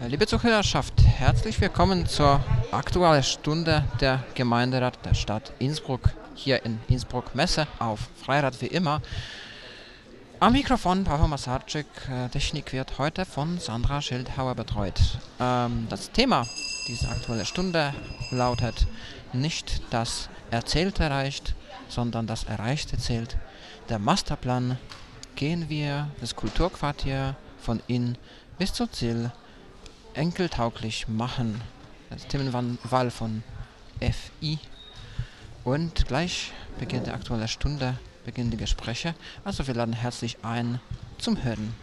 Liebe Zuhörerschaft, herzlich willkommen zur aktuellen Stunde der Gemeinderat der Stadt Innsbruck hier in Innsbruck Messe auf Freirad wie immer. Am Mikrofon Pavel Masarczyk, äh, Technik wird heute von Sandra Schildhauer betreut. Ähm, das Thema dieser aktuellen Stunde lautet nicht das Erzählte reicht, sondern das Erreichte zählt. Der Masterplan gehen wir das Kulturquartier von innen bis zum Ziel enkeltauglich machen. Das Themenwahl von FI. Und gleich beginnt die aktuelle Stunde, beginnen die Gespräche. Also wir laden herzlich ein zum Hören.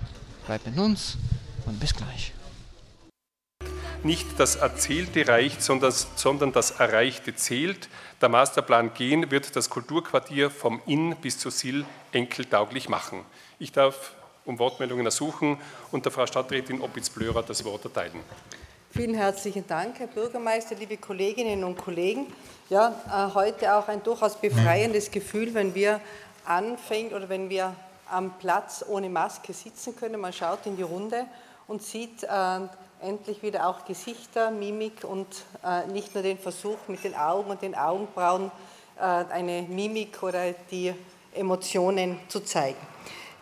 Bleibt mit uns und bis gleich. Nicht das Erzählte reicht, sondern das Erreichte zählt. Der Masterplan Gehen wird das Kulturquartier vom Inn bis zu Sill enkeltauglich machen. Ich darf um Wortmeldungen ersuchen und der Frau Stadträtin Opitz-Blörer das Wort erteilen. Vielen herzlichen Dank, Herr Bürgermeister, liebe Kolleginnen und Kollegen. Ja, äh, heute auch ein durchaus befreiendes Gefühl, wenn wir anfängt oder wenn wir am Platz ohne Maske sitzen können. Man schaut in die Runde und sieht äh, endlich wieder auch Gesichter, Mimik und äh, nicht nur den Versuch mit den Augen und den Augenbrauen äh, eine Mimik oder die Emotionen zu zeigen.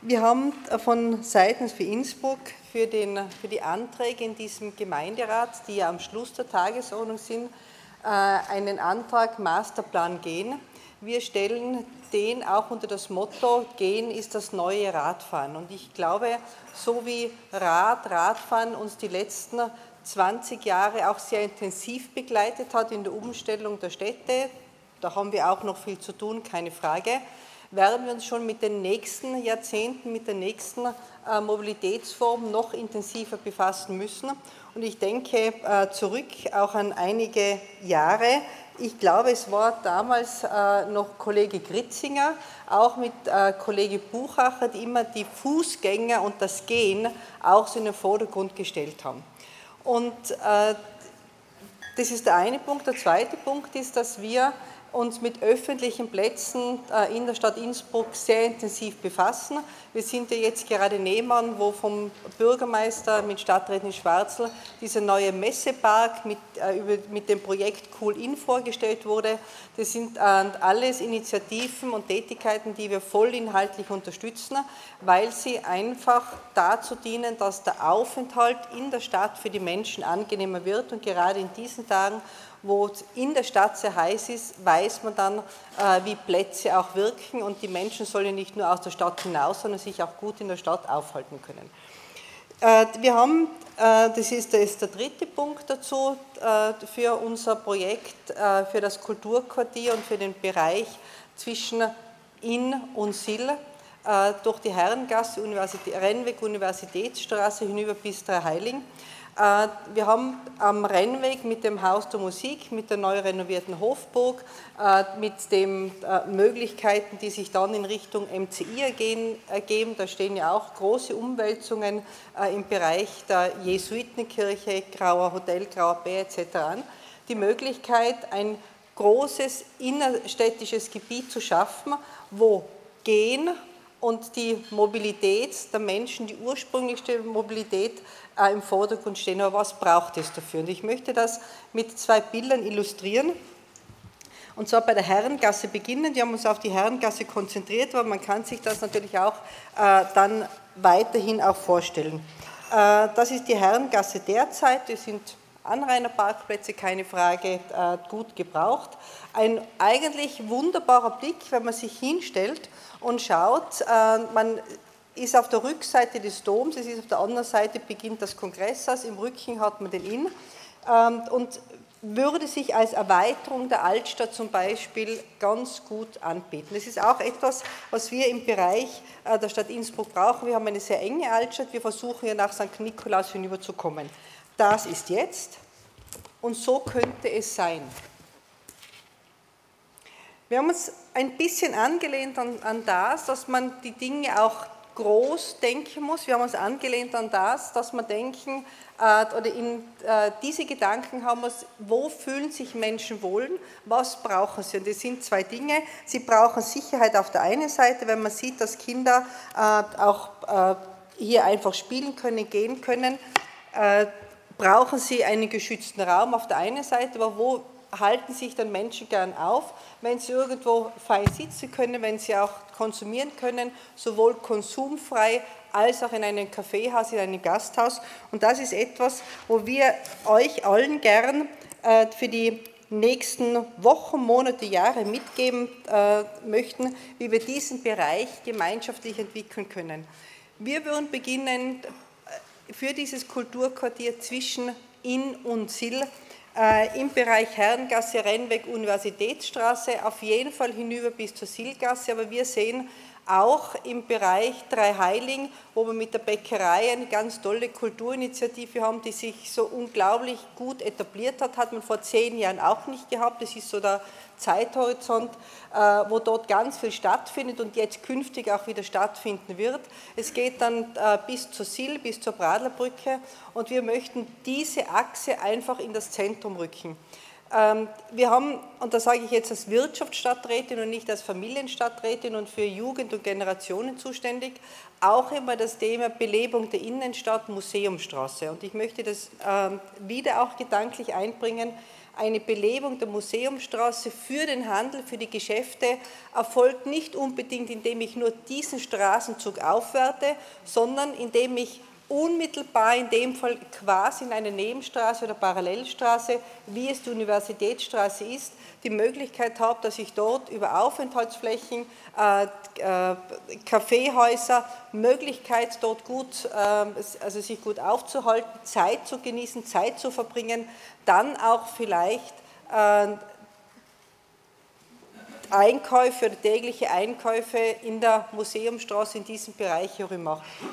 Wir haben von seitens für Innsbruck für, den, für die Anträge in diesem Gemeinderat, die ja am Schluss der Tagesordnung sind, äh, einen Antrag Masterplan gehen. Wir stellen den auch unter das Motto, gehen ist das neue Radfahren. Und ich glaube, so wie Rad, Radfahren uns die letzten 20 Jahre auch sehr intensiv begleitet hat in der Umstellung der Städte, da haben wir auch noch viel zu tun, keine Frage werden wir uns schon mit den nächsten Jahrzehnten, mit der nächsten äh, Mobilitätsform noch intensiver befassen müssen. Und ich denke äh, zurück auch an einige Jahre. Ich glaube, es war damals äh, noch Kollege Gritzinger, auch mit Kollege Buchacher, die immer die Fußgänger und das Gehen auch so in den Vordergrund gestellt haben. Und das ist der eine Punkt. Der zweite Punkt ist, dass wir uns mit öffentlichen Plätzen äh, in der Stadt Innsbruck sehr intensiv befassen. Wir sind ja jetzt gerade nebenan, wo vom Bürgermeister mit Stadträtin Schwarzl dieser neue Messepark mit, äh, mit dem Projekt Cool In vorgestellt wurde. Das sind äh, alles Initiativen und Tätigkeiten, die wir vollinhaltlich unterstützen, weil sie einfach dazu dienen, dass der Aufenthalt in der Stadt für die Menschen angenehmer wird und gerade in diesen Tagen wo es in der Stadt sehr heiß ist, weiß man dann, äh, wie Plätze auch wirken und die Menschen sollen nicht nur aus der Stadt hinaus, sondern sich auch gut in der Stadt aufhalten können. Äh, wir haben, äh, das ist, der dritte Punkt dazu, für unser Projekt, für das Kulturquartier und für den Bereich zwischen Inn und Sill, durch die Herrengasse, Universität, Rennweg, Universitätsstraße hinüber bis Dreiheiling äh, wir haben am Rennweg mit dem Haus der Musik, mit der neu renovierten Hofburg, äh, mit den äh, Möglichkeiten, die sich dann in Richtung MCI ergeben, da stehen ja auch große Umwälzungen im Bereich der Jesuitenkirche, Grauer Hotel, Grauer Bär etc. an, die Möglichkeit, ein großes innerstädtisches Gebiet zu schaffen, wo Gehen und die Mobilität der Menschen, die ursprünglichste Mobilität äh, im Vordergrund stehen. Aber was braucht es dafür? Und ich möchte das mit zwei Bildern illustrieren. Und zwar bei der Herrengasse beginnen. Wir haben uns auf die Herrengasse konzentriert, aber man kann sich das natürlich auch äh, dann weiterhin auch vorstellen. Äh, das ist die Herrengasse derzeit. Das sind Anrainerparkplätze, keine Frage, äh, gut gebraucht. Ein eigentlich wunderbarer Blick, wenn man sich hinstellt und schaut, äh, man ist auf der Rückseite des Doms, es ist auf der anderen Seite beginnt das Kongresshaus, im Rücken hat man den Inn ähm, und würde sich als Erweiterung der Altstadt zum Beispiel ganz gut anbieten. Das ist auch etwas, was wir im Bereich äh, der Stadt Innsbruck brauchen. Wir haben eine sehr enge Altstadt, wir versuchen ja nach St. Nikolaus hinüberzukommen. Das ist jetzt und so könnte es sein. Wir haben uns ein bisschen angelehnt an, an das, dass man die Dinge auch groß denken muss. Wir haben uns angelehnt an das, dass wir denken, äh, oder in äh, diese Gedanken haben wir, wo fühlen sich Menschen wohl, was brauchen sie? Und das sind zwei Dinge. Sie brauchen Sicherheit auf der einen Seite, wenn man sieht, dass Kinder äh, auch äh, hier einfach spielen können, gehen können. Äh, brauchen sie einen geschützten Raum auf der einen Seite, aber wo halten sich dann Menschen gern auf, wenn sie irgendwo fein sitzen können, wenn sie auch konsumieren können, sowohl konsumfrei als auch in einem Kaffeehaus, in einem Gasthaus. Und das ist etwas, wo wir euch allen gern äh, für die nächsten Wochen, Monate, Jahre mitgeben äh, möchten, wie wir diesen Bereich gemeinschaftlich entwickeln können. Wir würden beginnen äh, für dieses Kulturquartier zwischen Inn und Sill äh, im Bereich Herrengasse, Rennweg, Universitätsstraße, auf jeden Fall hinüber bis zur Sillgasse, aber wir sehen auch im Bereich Dreiheiling, wo wir mit der Bäckerei eine ganz tolle Kulturinitiative haben, die sich so unglaublich gut etabliert hat, hat man vor zehn Jahren auch nicht gehabt. Das ist so der Zeithorizont, äh, wo dort ganz viel stattfindet und jetzt künftig auch wieder stattfinden wird. Es geht dann äh, bis zur Sill, bis zur Bradlerbrücke und wir möchten diese Achse einfach in das Zentrum rücken. Ähm, wir haben, und das sage ich jetzt als Wirtschaftsstadträtin und nicht als Familienstadträtin und für Jugend und Generationen zuständig, auch immer das Thema Belebung der Innenstadt, Museumstraße. Und ich möchte das ähm, wieder auch gedanklich einbringen. Eine Belebung der Museumstraße für den Handel, für die Geschäfte erfolgt nicht unbedingt, indem ich nur diesen Straßenzug aufwerte, sondern indem ich unmittelbar in dem Fall quasi in einer Nebenstraße oder Parallelstraße, wie es die Universitätsstraße ist, die Möglichkeit habe, dass ich dort über Aufenthaltsflächen, äh, äh, Kaffeehäuser, Möglichkeit dort gut, äh, also sich gut aufzuhalten, Zeit zu genießen, Zeit zu verbringen, dann auch vielleicht äh, Einkäufe oder tägliche Einkäufe in der Museumstraße in diesem Bereich herum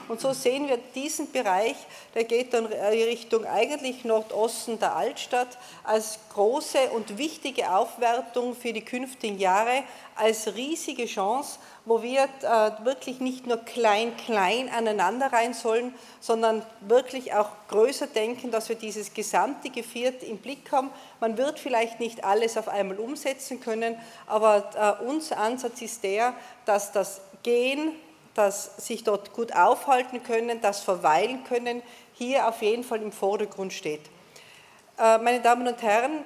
Und so sehen wir diesen Bereich, der geht dann Richtung eigentlich Nordosten der Altstadt, als große und wichtige Aufwertung für die künftigen Jahre, als riesige Chance, wo wir äh, wirklich nicht nur klein, klein aneinander rein sollen, sondern wirklich auch größer denken, dass wir dieses gesamte Geviert im Blick haben. Man wird vielleicht nicht alles auf einmal umsetzen können, aber äh, unser Ansatz ist der, dass das Gehen, das sich dort gut aufhalten können, das Verweilen können, hier auf jeden Fall im Vordergrund steht. Äh, meine Damen und Herren,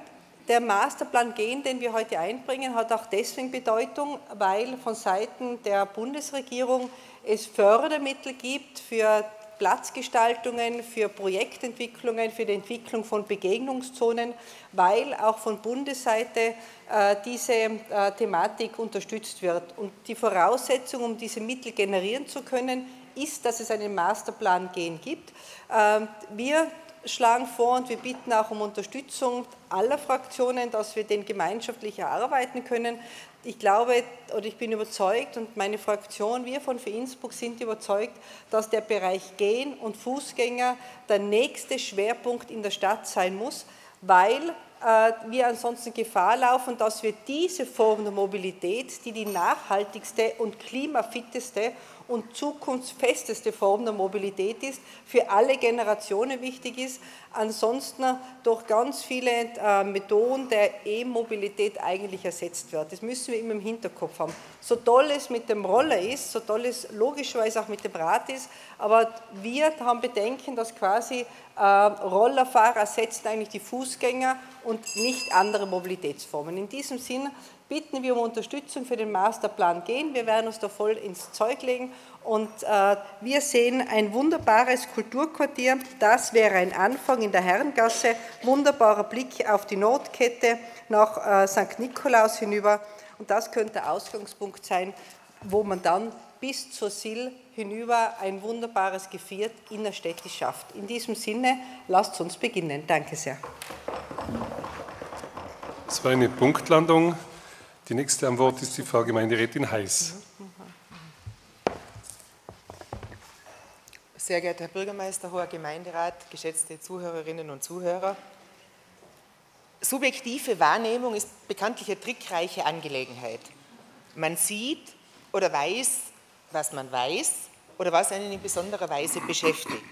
der Masterplan Gen, den wir heute einbringen, hat auch deswegen Bedeutung, weil von Seiten der Bundesregierung es Fördermittel gibt für Platzgestaltungen, für Projektentwicklungen, für die Entwicklung von Begegnungszonen, weil auch von Bundesseite äh, diese äh, Thematik unterstützt wird. Und die Voraussetzung, um diese Mittel generieren zu können, ist, dass es einen Masterplan Gen gibt. Äh, wir schlagen vor und wir bitten auch um Unterstützung aller Fraktionen, dass wir den gemeinschaftlich erarbeiten können. Ich glaube oder ich bin überzeugt und meine Fraktion, wir von für Innsbruck sind überzeugt, dass der Bereich Gehen und Fußgänger der nächste Schwerpunkt in der Stadt sein muss, weil äh, wir ansonsten Gefahr laufen, dass wir diese Form der Mobilität, die die nachhaltigste und klimafitteste und zukunftsfesteste Form der Mobilität ist, für alle Generationen wichtig ist, ansonsten durch ganz viele äh, Methoden der E-Mobilität eigentlich ersetzt wird. Das müssen wir immer im Hinterkopf haben. So toll es mit dem Roller ist, so toll es logischerweise auch mit dem Rad ist, aber wir haben Bedenken, dass quasi äh, Rollerfahrer ersetzen eigentlich die Fußgänger und nicht andere Mobilitätsformen. In diesem Sinn bitten wir um Unterstützung für den Masterplan gehen. Wir werden uns da voll ins Zeug legen und äh, wir sehen ein wunderbares Kulturquartier. Das wäre ein Anfang in der Herrengasse. Wunderbarer Blick auf die Nordkette nach äh, St. Nikolaus hinüber. Und das könnte Ausgangspunkt sein, wo man dann bis zur Sill hinüber ein wunderbares Geviert innerstädtisch schafft. In diesem Sinne, lasst uns beginnen. Danke sehr. Das war eine Punktlandung. Die nächste am Wort ist die Frau Gemeinderätin Heiß. Sehr geehrter Herr Bürgermeister, hoher Gemeinderat, geschätzte Zuhörerinnen und Zuhörer. Subjektive Wahrnehmung ist bekanntlich eine trickreiche Angelegenheit. Man sieht oder weiß, was man weiß oder was einen in besonderer Weise beschäftigt.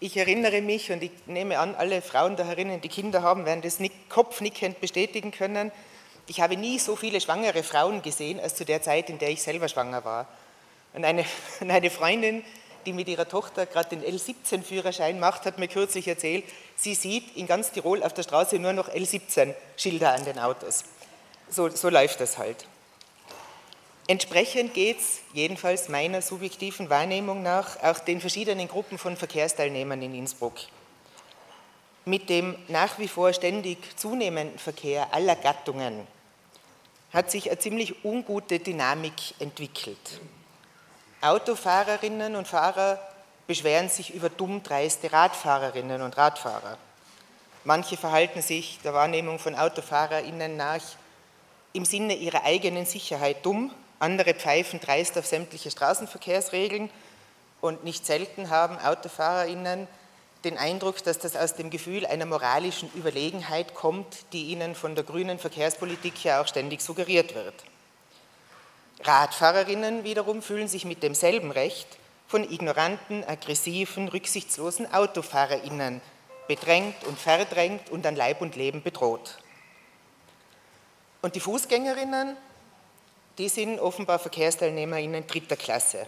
Ich erinnere mich und ich nehme an, alle Frauen da herinnen, die Kinder haben, werden das kopfnickend bestätigen können, ich habe nie so viele schwangere Frauen gesehen als zu der Zeit, in der ich selber schwanger war. Und eine, eine Freundin, die mit ihrer Tochter gerade den L17-Führerschein macht, hat mir kürzlich erzählt, sie sieht in ganz Tirol auf der Straße nur noch L17-Schilder an den Autos. So, so läuft das halt. Entsprechend geht es, jedenfalls meiner subjektiven Wahrnehmung nach, auch den verschiedenen Gruppen von Verkehrsteilnehmern in Innsbruck. Mit dem nach wie vor ständig zunehmenden Verkehr aller Gattungen hat sich eine ziemlich ungute Dynamik entwickelt. Autofahrerinnen und Fahrer beschweren sich über dumm dreiste Radfahrerinnen und Radfahrer. Manche verhalten sich der Wahrnehmung von AutofahrerInnen nach im Sinne ihrer eigenen Sicherheit dumm, andere pfeifen dreist auf sämtliche Straßenverkehrsregeln und nicht selten haben AutofahrerInnen den Eindruck, dass das aus dem Gefühl einer moralischen Überlegenheit kommt, die ihnen von der grünen Verkehrspolitik ja auch ständig suggeriert wird. Radfahrerinnen wiederum fühlen sich mit demselben Recht von ignoranten, aggressiven, rücksichtslosen AutofahrerInnen bedrängt und verdrängt und an Leib und Leben bedroht. Und die Fußgängerinnen, die sind offenbar VerkehrsteilnehmerInnen dritter Klasse.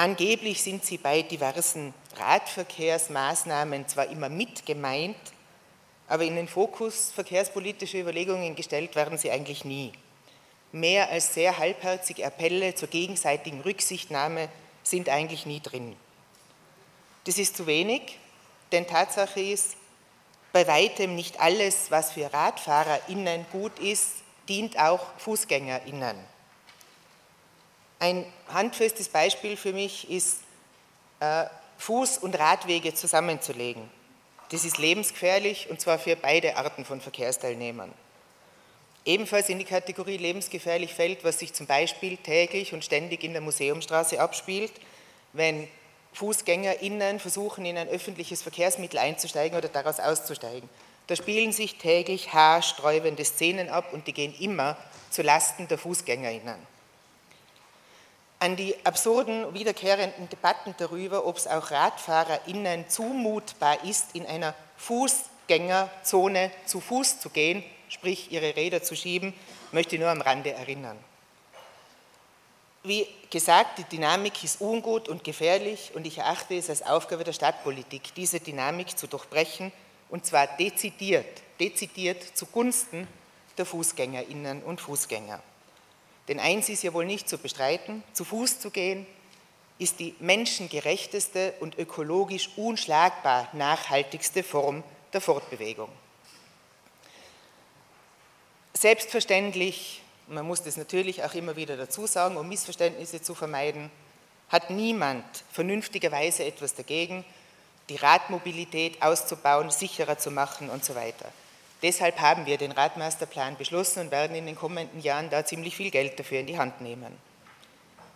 Angeblich sind sie bei diversen Radverkehrsmaßnahmen zwar immer mit gemeint, aber in den Fokus verkehrspolitischer Überlegungen gestellt werden sie eigentlich nie. Mehr als sehr halbherzige Appelle zur gegenseitigen Rücksichtnahme sind eigentlich nie drin. Das ist zu wenig, denn Tatsache ist, bei weitem nicht alles, was für RadfahrerInnen gut ist, dient auch FußgängerInnen. Ein handfestes Beispiel für mich ist, äh, Fuß- und Radwege zusammenzulegen. Das ist lebensgefährlich und zwar für beide Arten von Verkehrsteilnehmern. Ebenfalls in die Kategorie lebensgefährlich fällt, was sich zum Beispiel täglich und ständig in der Museumstraße abspielt, wenn FußgängerInnen versuchen, in ein öffentliches Verkehrsmittel einzusteigen oder daraus auszusteigen. Da spielen sich täglich haarsträubende Szenen ab und die gehen immer zu Lasten der FußgängerInnen. An die absurden, wiederkehrenden Debatten darüber, ob es auch RadfahrerInnen zumutbar ist, in einer Fußgängerzone zu Fuß zu gehen, sprich ihre Räder zu schieben, möchte ich nur am Rande erinnern. Wie gesagt, die Dynamik ist ungut und gefährlich und ich erachte es als Aufgabe der Stadtpolitik, diese Dynamik zu durchbrechen und zwar dezidiert, dezidiert zugunsten der Fußgängerinnen und Fußgänger. Denn eins ist ja wohl nicht zu bestreiten, zu Fuß zu gehen ist die menschengerechteste und ökologisch unschlagbar nachhaltigste Form der Fortbewegung. Selbstverständlich, man muss das natürlich auch immer wieder dazu sagen, um Missverständnisse zu vermeiden, hat niemand vernünftigerweise etwas dagegen, die Radmobilität auszubauen, sicherer zu machen und so weiter. Deshalb haben wir den Radmasterplan beschlossen und werden in den kommenden Jahren da ziemlich viel Geld dafür in die Hand nehmen.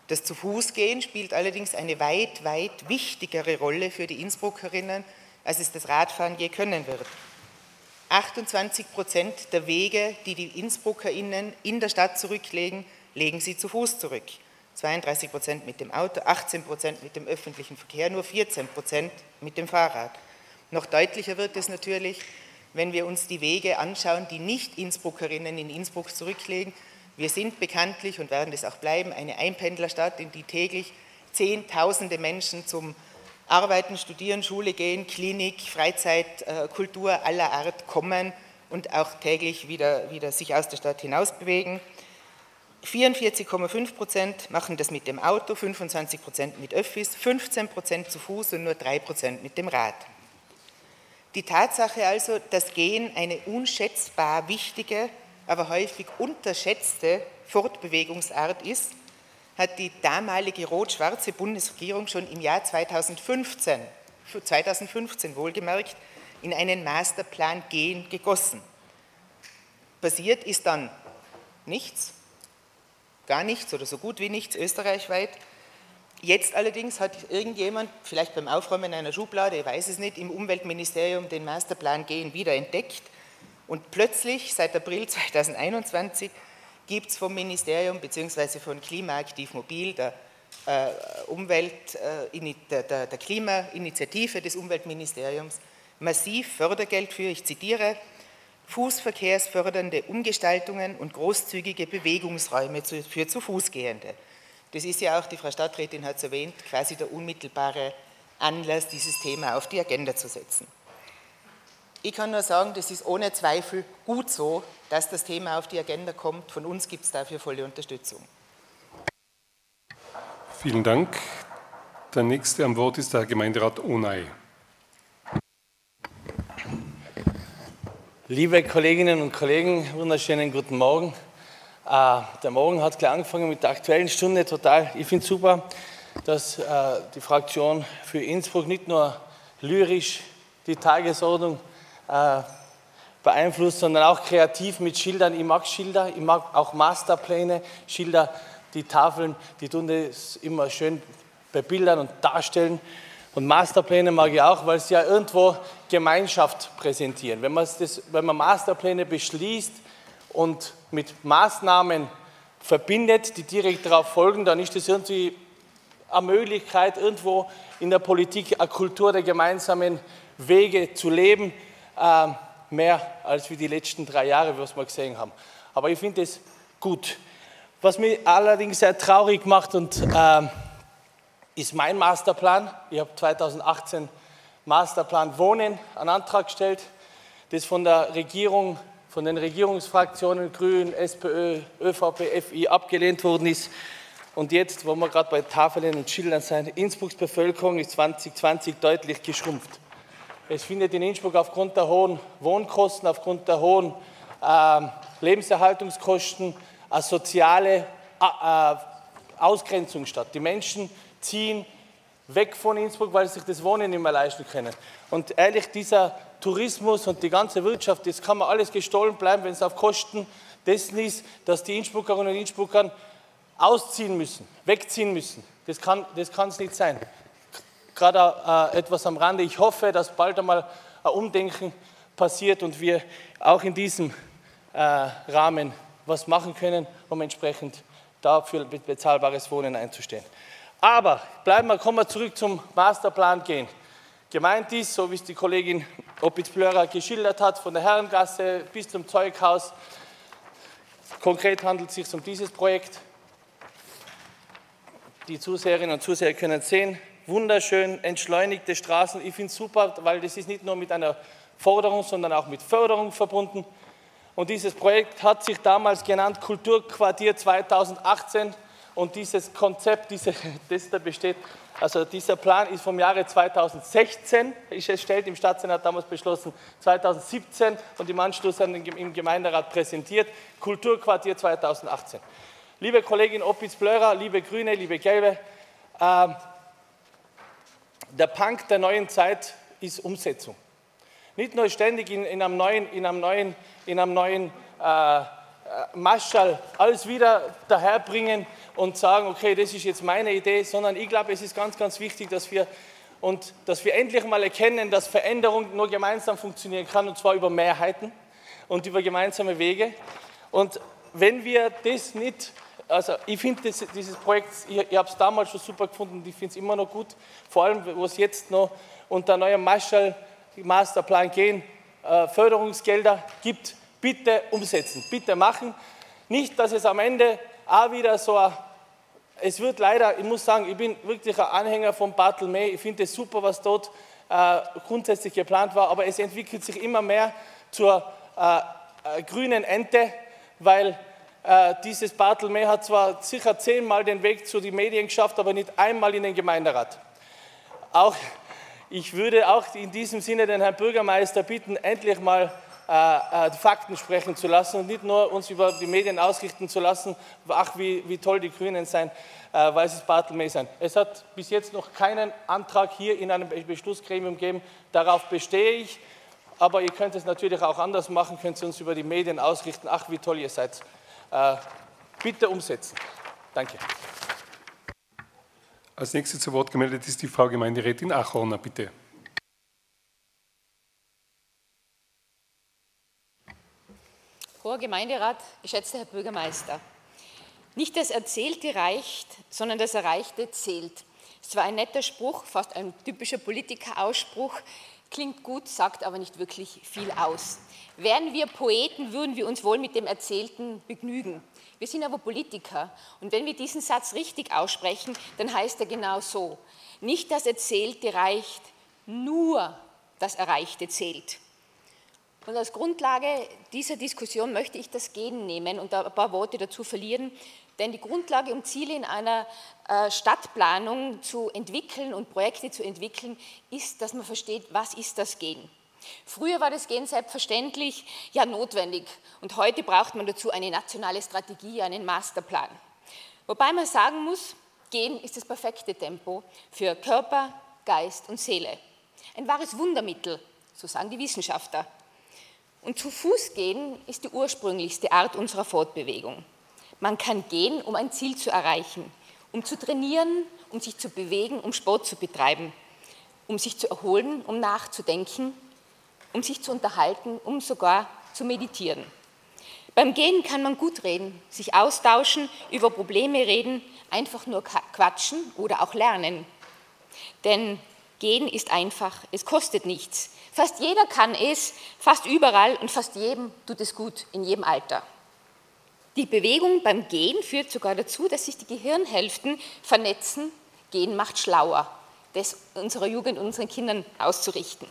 Das Zu-Fuß-Gehen spielt allerdings eine weit, weit wichtigere Rolle für die Innsbruckerinnen, als es das Radfahren je können wird. 28 Prozent der Wege, die die InnsbruckerInnen in der Stadt zurücklegen, legen sie zu Fuß zurück. 32 Prozent mit dem Auto, 18 Prozent mit dem öffentlichen Verkehr, nur 14 Prozent mit dem Fahrrad. Noch deutlicher wird es natürlich, wenn wir uns die Wege anschauen, die nicht Innsbruckerinnen in Innsbruck zurücklegen. Wir sind bekanntlich und werden es auch bleiben, eine Einpendlerstadt, in die täglich Zehntausende Menschen zum Arbeiten, Studieren, Schule gehen, Klinik, Freizeit, äh, Kultur aller Art kommen und auch täglich wieder, wieder sich aus der Stadt hinaus bewegen. 44,5 Prozent machen das mit dem Auto, 25 Prozent mit Öffis, 15 Prozent zu Fuß und nur 3 Prozent mit dem Rad. Die Tatsache also, dass Gehen eine unschätzbar wichtige, aber häufig unterschätzte Fortbewegungsart ist, hat die damalige rot-schwarze Bundesregierung schon im Jahr 2015, 2015 wohlgemerkt, in einen Masterplan Gehen gegossen. Passiert ist dann nichts, gar nichts oder so gut wie nichts österreichweit. Jetzt allerdings hat irgendjemand, vielleicht beim Aufräumen einer Schublade, ich weiß es nicht, im Umweltministerium den Masterplan Gehen wieder entdeckt und plötzlich seit April 2021 gibt es vom Ministerium bzw. von Klimaaktiv Mobil, der, äh, Umwelt, äh, der, der, der Klimainitiative des Umweltministeriums, massiv Fördergeld für, ich zitiere, fußverkehrsfördernde Umgestaltungen und großzügige Bewegungsräume für zu Fußgehende. Das ist ja auch, die Frau Stadträtin hat es erwähnt, quasi der unmittelbare Anlass, dieses Thema auf die Agenda zu setzen. Ich kann nur sagen, das ist ohne Zweifel gut so, dass das Thema auf die Agenda kommt. Von uns gibt es dafür volle Unterstützung. Vielen Dank. Der nächste am Wort ist der Gemeinderat Onay. Liebe Kolleginnen und Kollegen, wunderschönen guten Morgen. Äh, der Morgen hat gleich angefangen mit der Aktuellen Stunde, total. Ich finde super, dass äh, die Fraktion für Innsbruck nicht nur lyrisch die Tagesordnung äh, beeinflusst, sondern auch kreativ mit Schildern. Ich mag Schilder, ich mag auch Masterpläne, Schilder, die Tafeln, die tun das immer schön bebildern und darstellen. Und Masterpläne mag ich auch, weil sie ja irgendwo Gemeinschaft präsentieren. Wenn das, wenn man Masterpläne beschließt und mit Maßnahmen verbindet, die direkt darauf folgen, dann ist das irgendwie eine Möglichkeit, irgendwo in der Politik eine Kultur der gemeinsamen Wege zu leben, äh, mehr als wie die letzten drei Jahre, was wir gesehen haben. Aber ich finde es gut. Was mich allerdings sehr traurig macht und äh, ist mein Masterplan. Ich habe 2018 Masterplan Wohnen einen Antrag gestellt, das von der Regierung, von den Regierungsfraktionen Grün, SPÖ, ÖVP, FI abgelehnt worden ist. Und jetzt, wo wir gerade bei Tafeln und Schildern sind, Innsbrucks Bevölkerung ist 2020 deutlich geschrumpft. Es findet in Innsbruck aufgrund der hohen Wohnkosten, aufgrund der hohen äh, Lebenserhaltungskosten eine soziale äh, Ausgrenzung statt. Die Menschen ziehen weg von Innsbruck, weil sie sich das Wohnen nicht mehr leisten können. Und ehrlich, dieser Tourismus und die ganze Wirtschaft, das kann man alles gestohlen bleiben, wenn es auf Kosten dessen ist, dass die Innsbruckerinnen und Innsbrucker ausziehen müssen, wegziehen müssen. Das kann es das nicht sein. Gerade äh, etwas am Rande. Ich hoffe, dass bald einmal ein Umdenken passiert und wir auch in diesem äh, Rahmen was machen können, um entsprechend dafür bezahlbares Wohnen einzustehen. Aber bleiben wir, kommen wir zurück zum Masterplan gehen. Gemeint ist, so wie es die Kollegin Opitz-Blörer geschildert hat, von der Herrengasse bis zum Zeughaus. Konkret handelt es sich um dieses Projekt. Die Zuseherinnen und Zuseher können sehen, wunderschön entschleunigte Straßen. Ich finde es super, weil das ist nicht nur mit einer Forderung, sondern auch mit Förderung verbunden. Und dieses Projekt hat sich damals genannt Kulturquartier 2018 und dieses Konzept, diese, das da besteht, also dieser Plan ist vom Jahre 2016, ist erstellt, im Stadtsenat damals beschlossen, 2017 und im Anschluss im Gemeinderat präsentiert, Kulturquartier 2018. Liebe Kollegin Opitz-Blörer, liebe Grüne, liebe Gelbe, äh, der Punk der neuen Zeit ist Umsetzung. Nicht nur ständig in, in einem neuen, in einem neuen, in einem neuen äh, Maschall alles wieder daherbringen und sagen, okay, das ist jetzt meine Idee, sondern ich glaube, es ist ganz, ganz wichtig, dass wir, und, dass wir endlich mal erkennen, dass Veränderung nur gemeinsam funktionieren kann, und zwar über Mehrheiten und über gemeinsame Wege. Und wenn wir das nicht, also ich finde dieses Projekt, ich, ich habe es damals schon super gefunden, ich finde es immer noch gut, vor allem, wo es jetzt noch unter neuem Marshall Masterplan gehen, äh, Förderungsgelder gibt, bitte umsetzen, bitte machen. Nicht, dass es am Ende auch wieder so, es wird leider, ich muss sagen, ich bin wirklich ein Anhänger von Bartelme, ich finde es super, was dort äh, grundsätzlich geplant war, aber es entwickelt sich immer mehr zur äh, äh, grünen Ente, weil äh, dieses Bartelme hat zwar sicher zehnmal den Weg zu den Medien geschafft, aber nicht einmal in den Gemeinderat. Auch ich würde auch in diesem Sinne den Herrn Bürgermeister bitten, endlich mal äh, äh, Fakten sprechen zu lassen und nicht nur uns über die Medien ausrichten zu lassen, ach, wie, wie toll die Grünen sein, äh, weil sie Bartelme sind. Es hat bis jetzt noch keinen Antrag hier in einem Beschlussgremium gegeben. Darauf bestehe ich. Aber ihr könnt es natürlich auch anders machen, könnt ihr uns über die Medien ausrichten, ach, wie toll ihr seid. Äh, bitte umsetzen. Danke. Als nächste zu Wort gemeldet ist die Frau Gemeinderätin Achorner, bitte. Hoher Gemeinderat, geschätzter Herr Bürgermeister, nicht das Erzählte reicht, sondern das Erreichte zählt. Es war ein netter Spruch, fast ein typischer Politikerausspruch, klingt gut, sagt aber nicht wirklich viel aus. Wären wir Poeten, würden wir uns wohl mit dem Erzählten begnügen. Wir sind aber Politiker und wenn wir diesen Satz richtig aussprechen, dann heißt er genau so. Nicht das Erzählte reicht, nur das Erreichte zählt. Und als Grundlage dieser Diskussion möchte ich das Gehen nehmen und ein paar Worte dazu verlieren, denn die Grundlage, um Ziele in einer äh, Stadtplanung zu entwickeln und Projekte zu entwickeln, ist, dass man versteht, was ist das Gehen. Früher war das Gehen selbstverständlich ja notwendig und heute braucht man dazu eine nationale Strategie, einen Masterplan. Wobei man sagen muss, Gehen ist das perfekte Tempo für Körper, Geist und Seele. Ein wahres Wundermittel, so sagen die Wissenschaftler. Und zu Fuß gehen ist die ursprünglichste Art unserer Fortbewegung. Man kann gehen, um ein Ziel zu erreichen, um zu trainieren, um sich zu bewegen, um Sport zu betreiben, um sich zu erholen, um nachzudenken, um sich zu unterhalten, um sogar zu meditieren. Beim Gehen kann man gut reden, sich austauschen, über Probleme reden, einfach nur quatschen oder auch lernen. Denn Gehen ist einfach, es kostet nichts. Fast jeder kann es, fast überall und fast jedem tut es gut, in jedem Alter. Die Bewegung beim Gehen führt sogar dazu, dass sich die Gehirnhälften vernetzen. Gehen macht schlauer, das unserer Jugend und unseren Kindern auszurichten.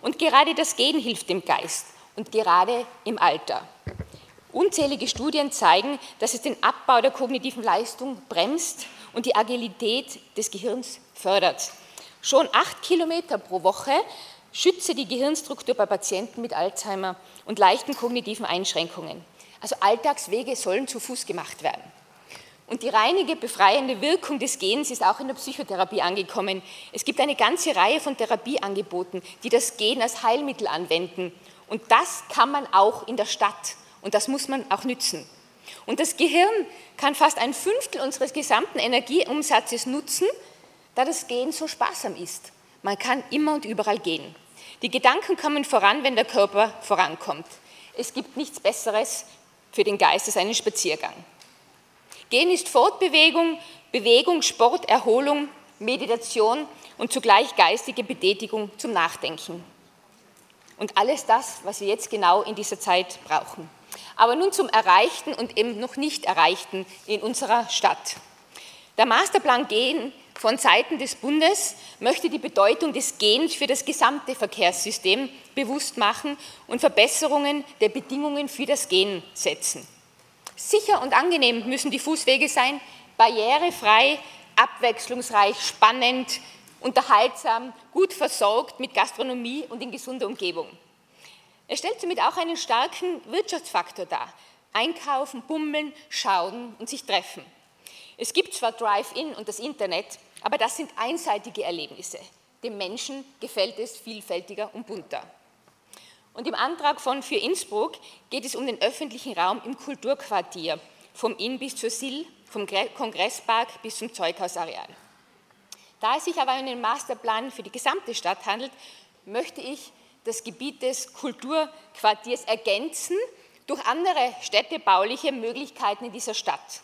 Und gerade das Gehen hilft dem Geist und gerade im Alter. Unzählige Studien zeigen, dass es den Abbau der kognitiven Leistung bremst und die Agilität des Gehirns fördert. Schon acht Kilometer pro Woche schütze die Gehirnstruktur bei Patienten mit Alzheimer und leichten kognitiven Einschränkungen. Also Alltagswege sollen zu Fuß gemacht werden. Und die reinige, befreiende Wirkung des Gehens ist auch in der Psychotherapie angekommen. Es gibt eine ganze Reihe von Therapieangeboten, die das Gehen als Heilmittel anwenden. Und das kann man auch in der Stadt. Und das muss man auch nützen. Und das Gehirn kann fast ein Fünftel unseres gesamten Energieumsatzes nutzen, da das Gehen so sparsam ist. Man kann immer und überall gehen. Die Gedanken kommen voran, wenn der Körper vorankommt. Es gibt nichts Besseres für den Geist ist einen Spaziergang. Gehen ist Fortbewegung, Bewegung, Sport, Erholung, Meditation und zugleich geistige Betätigung zum Nachdenken. Und alles das, was wir jetzt genau in dieser Zeit brauchen. Aber nun zum Erreichten und eben noch nicht Erreichten in unserer Stadt. Der Masterplan Gehen von Seiten des Bundes möchte die Bedeutung des Gehens für das gesamte Verkehrssystem bewusst machen und Verbesserungen der Bedingungen für das Gehen setzen. Sicher und angenehm müssen die Fußwege sein, barrierefrei, abwechslungsreich, spannend, unterhaltsam, gut versorgt mit Gastronomie und in gesunder Umgebung. Er stellt somit auch einen starken Wirtschaftsfaktor dar. Einkaufen, bummeln, schauen und sich treffen. Es gibt zwar Drive-In und das Internet, aber das sind einseitige Erlebnisse. Dem Menschen gefällt es vielfältiger und bunter. Und im Antrag von für Innsbruck geht es um den öffentlichen Raum im Kulturquartier, vom Inn bis zur Sill, vom Kongresspark bis zum Zeughausareal. Da es sich aber um einen Masterplan für die gesamte Stadt handelt, möchte ich das Gebiet des Kulturquartiers ergänzen durch andere städtebauliche Möglichkeiten in dieser Stadt.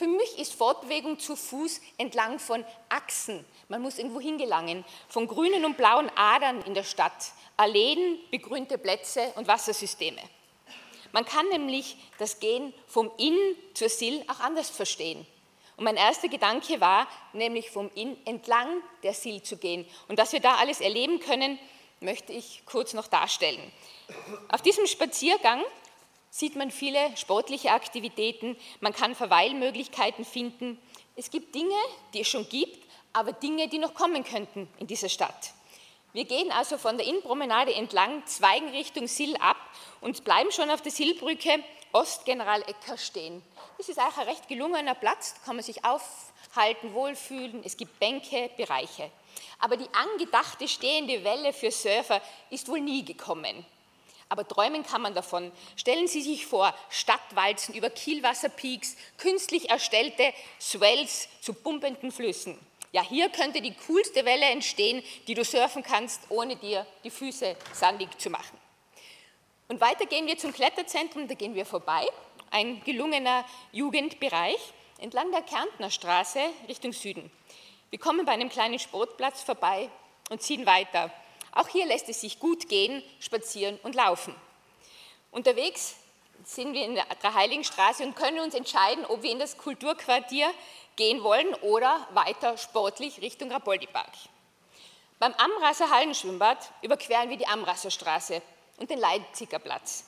Für mich ist Fortbewegung zu Fuß entlang von Achsen, man muss irgendwo hingelangen, von grünen und blauen Adern in der Stadt, Alleen, begrünte Plätze und Wassersysteme. Man kann nämlich das Gehen vom Inn zur Sill auch anders verstehen. Und mein erster Gedanke war, nämlich vom Inn entlang der Sill zu gehen. Und dass wir da alles erleben können, möchte ich kurz noch darstellen. Auf diesem Spaziergang sieht man viele sportliche Aktivitäten, man kann Verweilmöglichkeiten finden. Es gibt Dinge, die es schon gibt, aber Dinge, die noch kommen könnten in dieser Stadt. Wir gehen also von der Innenpromenade entlang, zweigen Richtung Sill ab und bleiben schon auf der Sillbrücke Ostgeneral Ecker stehen. Das ist eigentlich ein recht gelungener Platz, da kann man sich aufhalten, wohlfühlen, es gibt Bänke, Bereiche. Aber die angedachte stehende Welle für Surfer ist wohl nie gekommen aber träumen kann man davon. Stellen Sie sich vor, Stadtwalzen über Kielwasserpeaks, künstlich erstellte Swells zu pumpenden Flüssen. Ja, hier könnte die coolste Welle entstehen, die du surfen kannst, ohne dir die Füße sandig zu machen. Und weiter gehen wir zum Kletterzentrum, da gehen wir vorbei, ein gelungener Jugendbereich entlang der Kärntner Straße Richtung Süden. Wir kommen bei einem kleinen Sportplatz vorbei und ziehen weiter. Auch hier lässt es sich gut gehen, spazieren und laufen. Unterwegs sind wir in der Heiligenstraße und können uns entscheiden, ob wir in das Kulturquartier gehen wollen oder weiter sportlich Richtung Rapoldi-Park. Beim Amrasser Hallenschwimmbad überqueren wir die Amrasser Straße und den Leipziger Platz,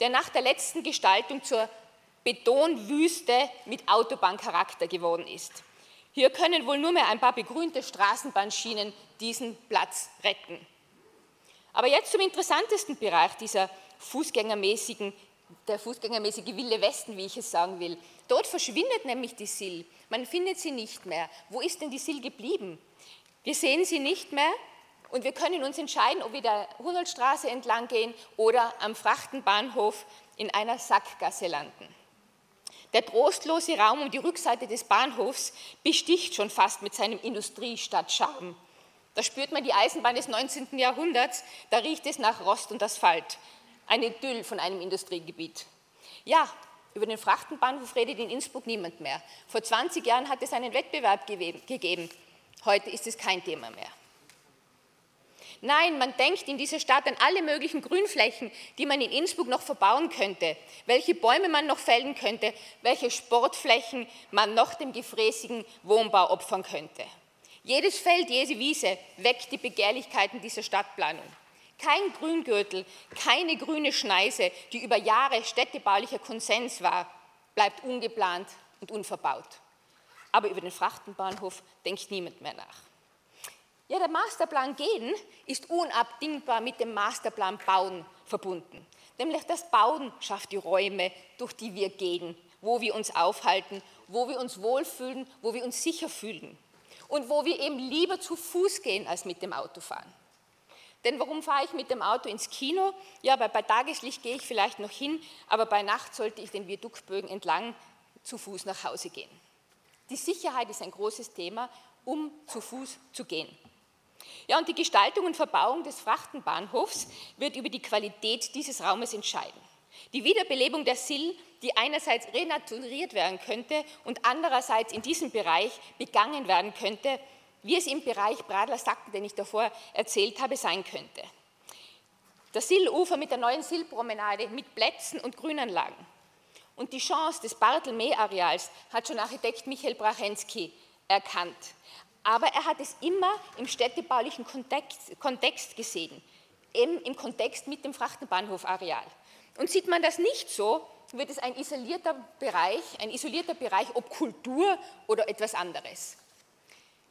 der nach der letzten Gestaltung zur Betonwüste mit Autobahncharakter geworden ist. Hier können wohl nur mehr ein paar begrünte Straßenbahnschienen diesen Platz retten. Aber jetzt zum interessantesten Bereich dieser fußgängermäßigen, der fußgängermäßige Wilde Westen, wie ich es sagen will. Dort verschwindet nämlich die Sill. Man findet sie nicht mehr. Wo ist denn die Sill geblieben? Wir sehen sie nicht mehr und wir können uns entscheiden, ob wir der Hunoltstraße entlang gehen oder am Frachtenbahnhof in einer Sackgasse landen. Der trostlose Raum um die Rückseite des Bahnhofs besticht schon fast mit seinem Industriestadtscharme. Da spürt man die Eisenbahn des 19. Jahrhunderts, da riecht es nach Rost und Asphalt. Ein Idyll von einem Industriegebiet. Ja, über den Frachtenbahnhof redet in Innsbruck niemand mehr. Vor 20 Jahren hat es einen Wettbewerb gegeben. Heute ist es kein Thema mehr. Nein, man denkt in dieser Stadt an alle möglichen Grünflächen, die man in Innsbruck noch verbauen könnte, welche Bäume man noch fällen könnte, welche Sportflächen man noch dem gefräßigen Wohnbau opfern könnte. Jedes Feld, jede Wiese weckt die Begehrlichkeiten dieser Stadtplanung. Kein Grüngürtel, keine grüne Schneise, die über Jahre städtebaulicher Konsens war, bleibt ungeplant und unverbaut aber über den Frachtenbahnhof denkt niemand mehr nach. Ja, der Masterplan Gehen ist unabdingbar mit dem Masterplan Bauen verbunden. Nämlich das Bauen schafft die Räume, durch die wir gehen, wo wir uns aufhalten, wo wir uns wohlfühlen, wo wir uns sicher fühlen und wo wir eben lieber zu Fuß gehen als mit dem Auto fahren. Denn warum fahre ich mit dem Auto ins Kino? Ja, weil bei Tageslicht gehe ich vielleicht noch hin, aber bei Nacht sollte ich den Viaduktbögen entlang zu Fuß nach Hause gehen. Die Sicherheit ist ein großes Thema, um zu Fuß zu gehen. Ja, und die Gestaltung und Verbauung des Frachtenbahnhofs wird über die Qualität dieses Raumes entscheiden. Die Wiederbelebung der Sill, die einerseits renaturiert werden könnte und andererseits in diesem Bereich begangen werden könnte, wie es im Bereich Bradler Sacken, den ich davor erzählt habe, sein könnte. Das Sillufer mit der neuen Sillpromenade mit Plätzen und Grünanlagen und die Chance des Bartelmee-Areals hat schon Architekt Michael Brachensky erkannt. Aber er hat es immer im städtebaulichen Kontext, Kontext gesehen, eben im Kontext mit dem Frachtenbahnhof-Areal. Und sieht man das nicht so, wird es ein isolierter Bereich, ein isolierter Bereich, ob Kultur oder etwas anderes.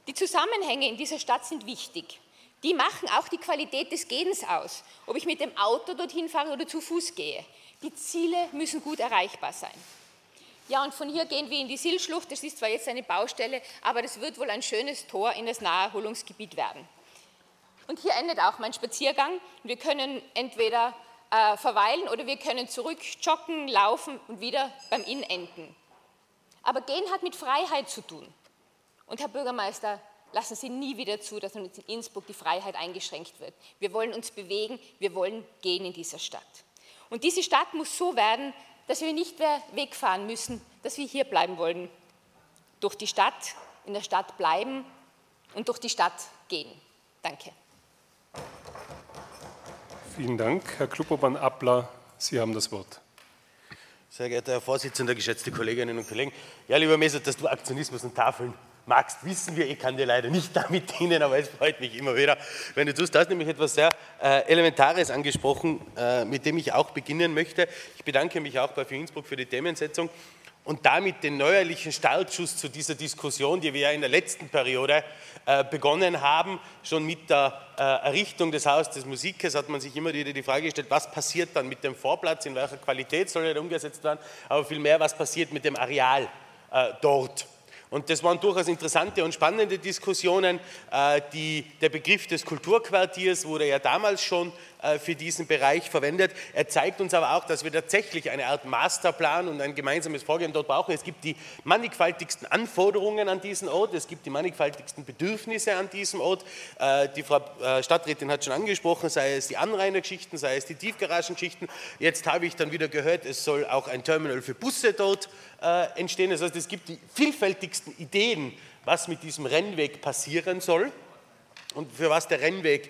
Die Zusammenhänge in dieser Stadt sind wichtig. Die machen auch die Qualität des Gehens aus, ob ich mit dem Auto dorthin fahre oder zu Fuß gehe. Die Ziele müssen gut erreichbar sein. Ja, und von hier gehen wir in die Silschlucht. Das ist zwar jetzt eine Baustelle, aber das wird wohl ein schönes Tor in das Naherholungsgebiet werden. Und hier endet auch mein Spaziergang. Wir können entweder äh, verweilen oder wir können zurück joggen, laufen und wieder beim Inn enden. Aber Gehen hat mit Freiheit zu tun. Und Herr Bürgermeister, lassen Sie nie wieder zu, dass uns in Innsbruck die Freiheit eingeschränkt wird. Wir wollen uns bewegen, wir wollen gehen in dieser Stadt. Und diese Stadt muss so werden, dass wir nicht mehr wegfahren müssen, dass wir hier bleiben wollen. Durch die Stadt, in der Stadt bleiben und durch die Stadt gehen. Danke. Vielen Dank. Herr Kluppermann-Appler, Sie haben das Wort. Sehr geehrter Herr Vorsitzender, geschätzte Kolleginnen und Kollegen. Ja, lieber Messer, dass du Aktionismus und Tafeln magst, wissen wir. Ich kann dir leider nicht damit dienen, aber es freut mich immer wieder, wenn du tust. Du hast nämlich etwas sehr äh, Elementares angesprochen, äh, mit dem ich auch beginnen möchte. Ich bedanke mich auch bei Für Innsbruck für die Themensetzung und damit den neuerlichen Startschuss zu dieser Diskussion, die wir ja in der letzten Periode äh, begonnen haben. Schon mit der äh, Errichtung des Hauses des Musikers hat man sich immer wieder die Frage gestellt, was passiert dann mit dem Vorplatz, in welcher Qualität soll er umgesetzt werden, aber vielmehr, was passiert mit dem Areal äh, dort. Und das waren durchaus interessante und spannende Diskussionen. Die, der Begriff des Kulturquartiers wurde ja damals schon für diesen Bereich verwendet. Er zeigt uns aber auch, dass wir tatsächlich eine Art Masterplan und ein gemeinsames Vorgehen dort brauchen. Es gibt die mannigfaltigsten Anforderungen an diesen Ort, es gibt die mannigfaltigsten Bedürfnisse an diesem Ort. Äh, die Frau Stadträtin hat schon angesprochen, sei es die Anrainergeschichten, sei es die Tiefgaragengeschichten. Jetzt habe ich dann wieder gehört, es soll auch ein Terminal für Busse dort entstehen. Das heißt, es gibt die vielfältigsten Ideen was mit diesem Rennweg passieren soll und für was der Rennweg äh,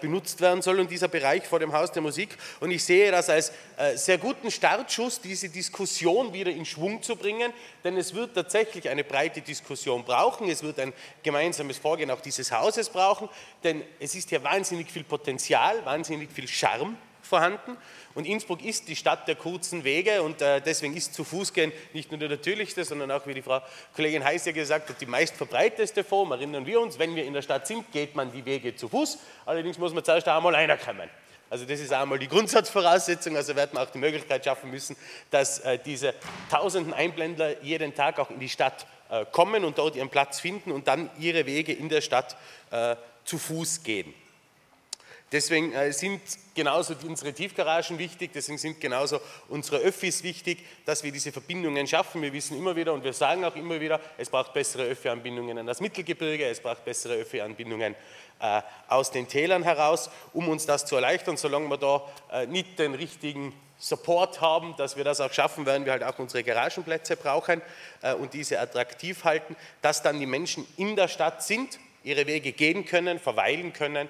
benutzt werden soll und dieser Bereich vor dem Haus der Musik. Und ich sehe das als äh, sehr guten Startschuss, diese Diskussion wieder in Schwung zu bringen, denn es wird tatsächlich eine breite Diskussion brauchen. Es wird ein gemeinsames Vorgehen auch dieses Hauses brauchen, denn es ist hier wahnsinnig viel Potenzial, wahnsinnig viel Charme vorhanden. Und Innsbruck ist die Stadt der kurzen Wege und äh, deswegen ist zu Fuß gehen nicht nur der natürlichste, sondern auch, wie die Frau Kollegin Heiß ja gesagt hat, die meistverbreiteste Form. Erinnern wir uns, wenn wir in der Stadt sind, geht man die Wege zu Fuß. Allerdings muss man zuerst einmal reinkommen. Also das ist einmal die Grundsatzvoraussetzung, also werden wir auch die Möglichkeit schaffen müssen, dass äh, diese tausenden Einblender jeden Tag auch in die Stadt äh, kommen und dort ihren Platz finden und dann ihre Wege in der Stadt äh, zu Fuß gehen. Deswegen äh, sind genauso unsere Tiefgaragen wichtig, deswegen sind genauso unsere Öffis wichtig, dass wir diese Verbindungen schaffen. Wir wissen immer wieder und wir sagen auch immer wieder, es braucht bessere Öffi-Anbindungen an das Mittelgebirge, es braucht bessere Öffi-Anbindungen äh, aus den Tälern heraus, um uns das zu erleichtern. Solange wir da äh, nicht den richtigen Support haben, dass wir das auch schaffen, werden wir halt auch unsere Garagenplätze brauchen und diese attraktiv halten, dass dann die Menschen in der Stadt sind, ihre Wege gehen können, verweilen können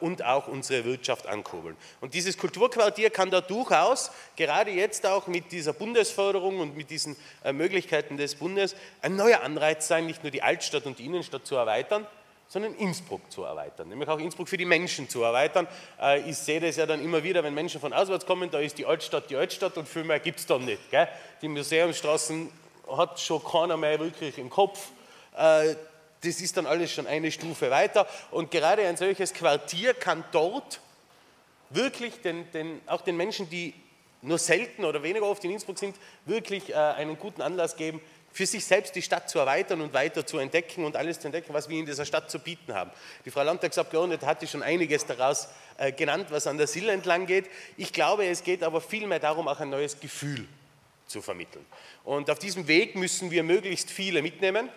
und auch unsere Wirtschaft ankurbeln. Und dieses Kulturquartier kann da durchaus, gerade jetzt auch mit dieser Bundesförderung und mit diesen äh, Möglichkeiten des Bundes, ein neuer Anreiz sein, nicht nur die Altstadt und die Innenstadt zu erweitern, sondern Innsbruck zu erweitern, nämlich auch Innsbruck für die Menschen zu erweitern. Äh, ich sehe das ja dann immer wieder, wenn Menschen von auswärts kommen, da ist die Altstadt die Altstadt und viel mehr gibt es dann nicht. Gell? Die Museumsstraßen hat schon keiner mehr wirklich im Kopf das ist dann alles schon eine Stufe weiter. Und gerade ein solches Quartier kann dort wirklich den, den, auch den Menschen, die nur selten oder weniger oft in Innsbruck sind, wirklich äh, einen guten Anlass geben, für sich selbst die Stadt zu erweitern und weiter zu entdecken und alles zu entdecken, was wir in dieser Stadt zu bieten haben. Die Frau Landtagsabgeordnete hatte schon einiges daraus äh, genannt, was an der Sill entlang geht. Ich glaube, es geht aber vielmehr darum, auch ein neues Gefühl zu vermitteln. Und auf diesem Weg müssen wir möglichst viele mitnehmen.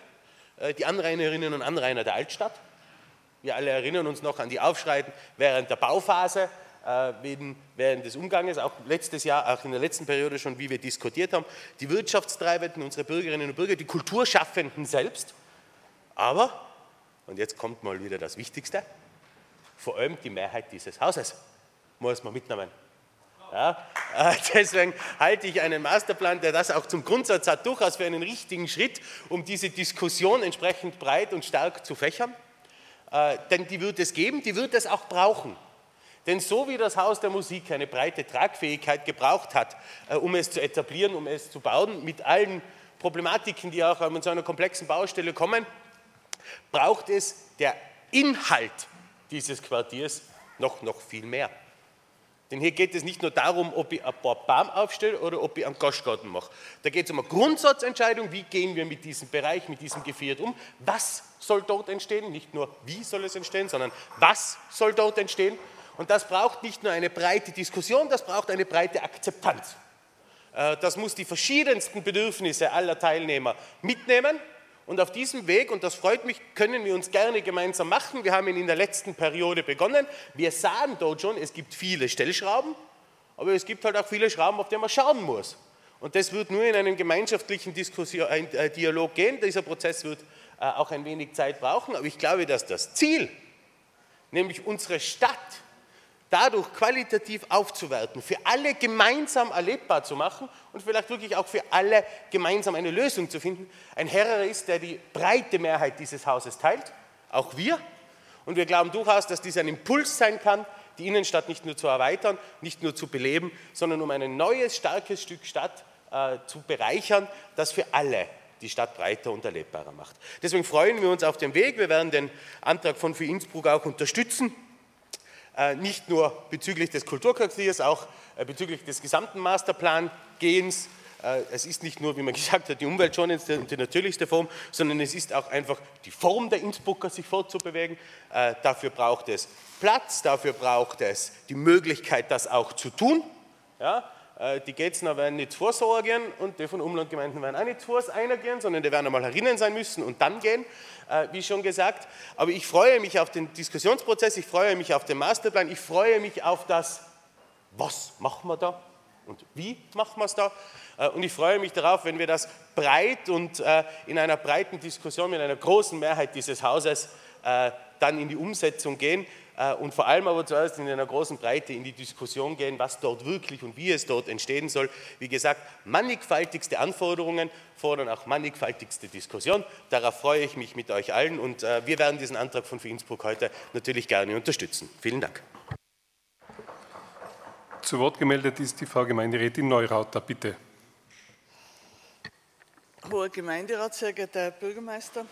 Äh, die Anrainerinnen und Anrainer der Altstadt. Wir alle erinnern uns noch an die Aufschreiten während der Bauphase, äh, während des Umganges, auch letztes Jahr, auch in der letzten Periode schon, wie wir diskutiert haben, die Wirtschaftstreibenden, unsere Bürgerinnen und Bürger, die Kulturschaffenden selbst, aber, und jetzt kommt mal wieder das Wichtigste, vor allem die Mehrheit dieses Hauses muss man mitnehmen. Ja, äh, deswegen halte ich einen Masterplan, der das auch zum Grundsatz hat, durchaus für einen richtigen Schritt, um diese Diskussion entsprechend breit und stark zu fächern. Äh, denn die wird es geben, die wird es auch brauchen. Denn so wie das Haus der Musik eine breite Tragfähigkeit gebraucht hat, äh, um es zu etablieren, um es zu bauen, mit allen Problematiken, die auch an so einer komplexen Baustelle kommen, braucht es der Inhalt dieses Quartiers noch, noch viel mehr. Denn hier geht es nicht nur darum, ob ich ein paar Baum aufstelle oder ob ich einen Gastgarten mache. Da geht es um eine Grundsatzentscheidung, wie gehen wir mit diesem Bereich, mit diesem Gefährt um, was soll dort entstehen, nicht nur wie soll es entstehen, sondern was soll dort entstehen. Und das braucht nicht nur eine breite Diskussion, das braucht eine breite Akzeptanz. Äh, das muss die verschiedensten Bedürfnisse aller Teilnehmer mitnehmen und auf diesem Weg, und das freut mich, können wir uns gerne gemeinsam machen. Wir haben ihn in der letzten Periode begonnen. Wir sahen dort schon, es gibt viele Stellschrauben, aber es gibt halt auch viele Schrauben, auf die man schauen muss. Und das wird nur in einem gemeinschaftlichen Diskussion, äh, Dialog gehen. Dieser Prozess wird äh, auch ein wenig Zeit brauchen, aber ich glaube, dass das Ziel, nämlich unsere Stadt, dadurch qualitativ aufzuwerten, für alle gemeinsam erlebbar zu machen und vielleicht wirklich auch für alle gemeinsam eine Lösung zu finden, ein Herr ist, der die breite Mehrheit dieses Hauses teilt, auch wir. Und wir glauben durchaus, dass dies ein Impuls sein kann, die Innenstadt nicht nur zu erweitern, nicht nur zu beleben, sondern um ein neues, starkes Stück Stadt äh, zu bereichern, das für alle die Stadt breiter und erlebbarer macht. Deswegen freuen wir uns auf den Weg. Wir werden den Antrag von für Innsbruck auch unterstützen. Äh, nicht nur bezüglich des Kulturquartiers, auch äh, bezüglich des gesamten Masterplan-Gehens. Äh, es ist nicht nur, wie man gesagt hat, die Umweltschonendste und die natürlichste Form, sondern es ist auch einfach die Form der Innsbrucker, sich fortzubewegen. Dafür braucht es Platz, dafür braucht es die Möglichkeit, das auch zu tun. Ja, die Getzner werden nicht vorsorgen und die von Umlandgemeinden werden auch nicht vor gehen, sondern die werden einmal herinnen sein müssen und dann gehen. Äh, wie schon gesagt. Aber ich freue mich auf den Diskussionsprozess, ich freue mich auf den Masterplan, ich freue mich auf das, was machen wir da? Und wie machen wir es da? Äh, und ich freue mich darauf, wenn wir das breit und äh, in einer breiten Diskussion mit einer großen Mehrheit dieses Hauses äh, dann in die Umsetzung gehen und vor allem aber zuerst in einer großen Breite in die Diskussion gehen, was dort wirklich und wie es dort entstehen soll. Wie gesagt, mannigfaltigste Anforderungen fordern auch mannigfaltigste Diskussion. Darauf freue ich mich mit euch allen und wir werden diesen Antrag von Innsbruck heute natürlich gerne unterstützen. Vielen Dank. Zu Wort gemeldet ist die Frau Gemeinderätin Neurauter. Bitte. Hoher Gemeinderat, sehr geehrter Herr Bürgermeister,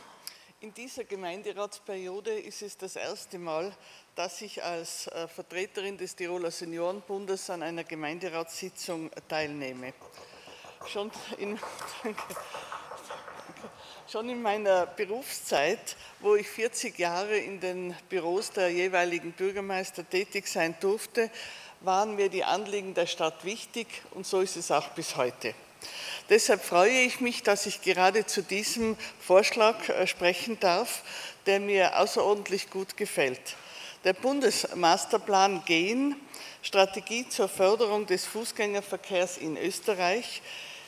in dieser Gemeinderatsperiode ist es das erste Mal, dass ich als äh, Vertreterin des Tiroler Seniorenbundes an einer Gemeinderatssitzung teilnehme. Schon in, schon in meiner Berufszeit, wo ich 40 Jahre in den Büros der jeweiligen Bürgermeister tätig sein durfte, waren mir die Anliegen der Stadt wichtig und so ist es auch bis heute. Deshalb freue ich mich, dass ich gerade zu diesem Vorschlag äh, sprechen darf, der mir außerordentlich gut gefällt. Der Bundesmasterplan Gehen, Strategie zur Förderung des Fußgängerverkehrs in Österreich,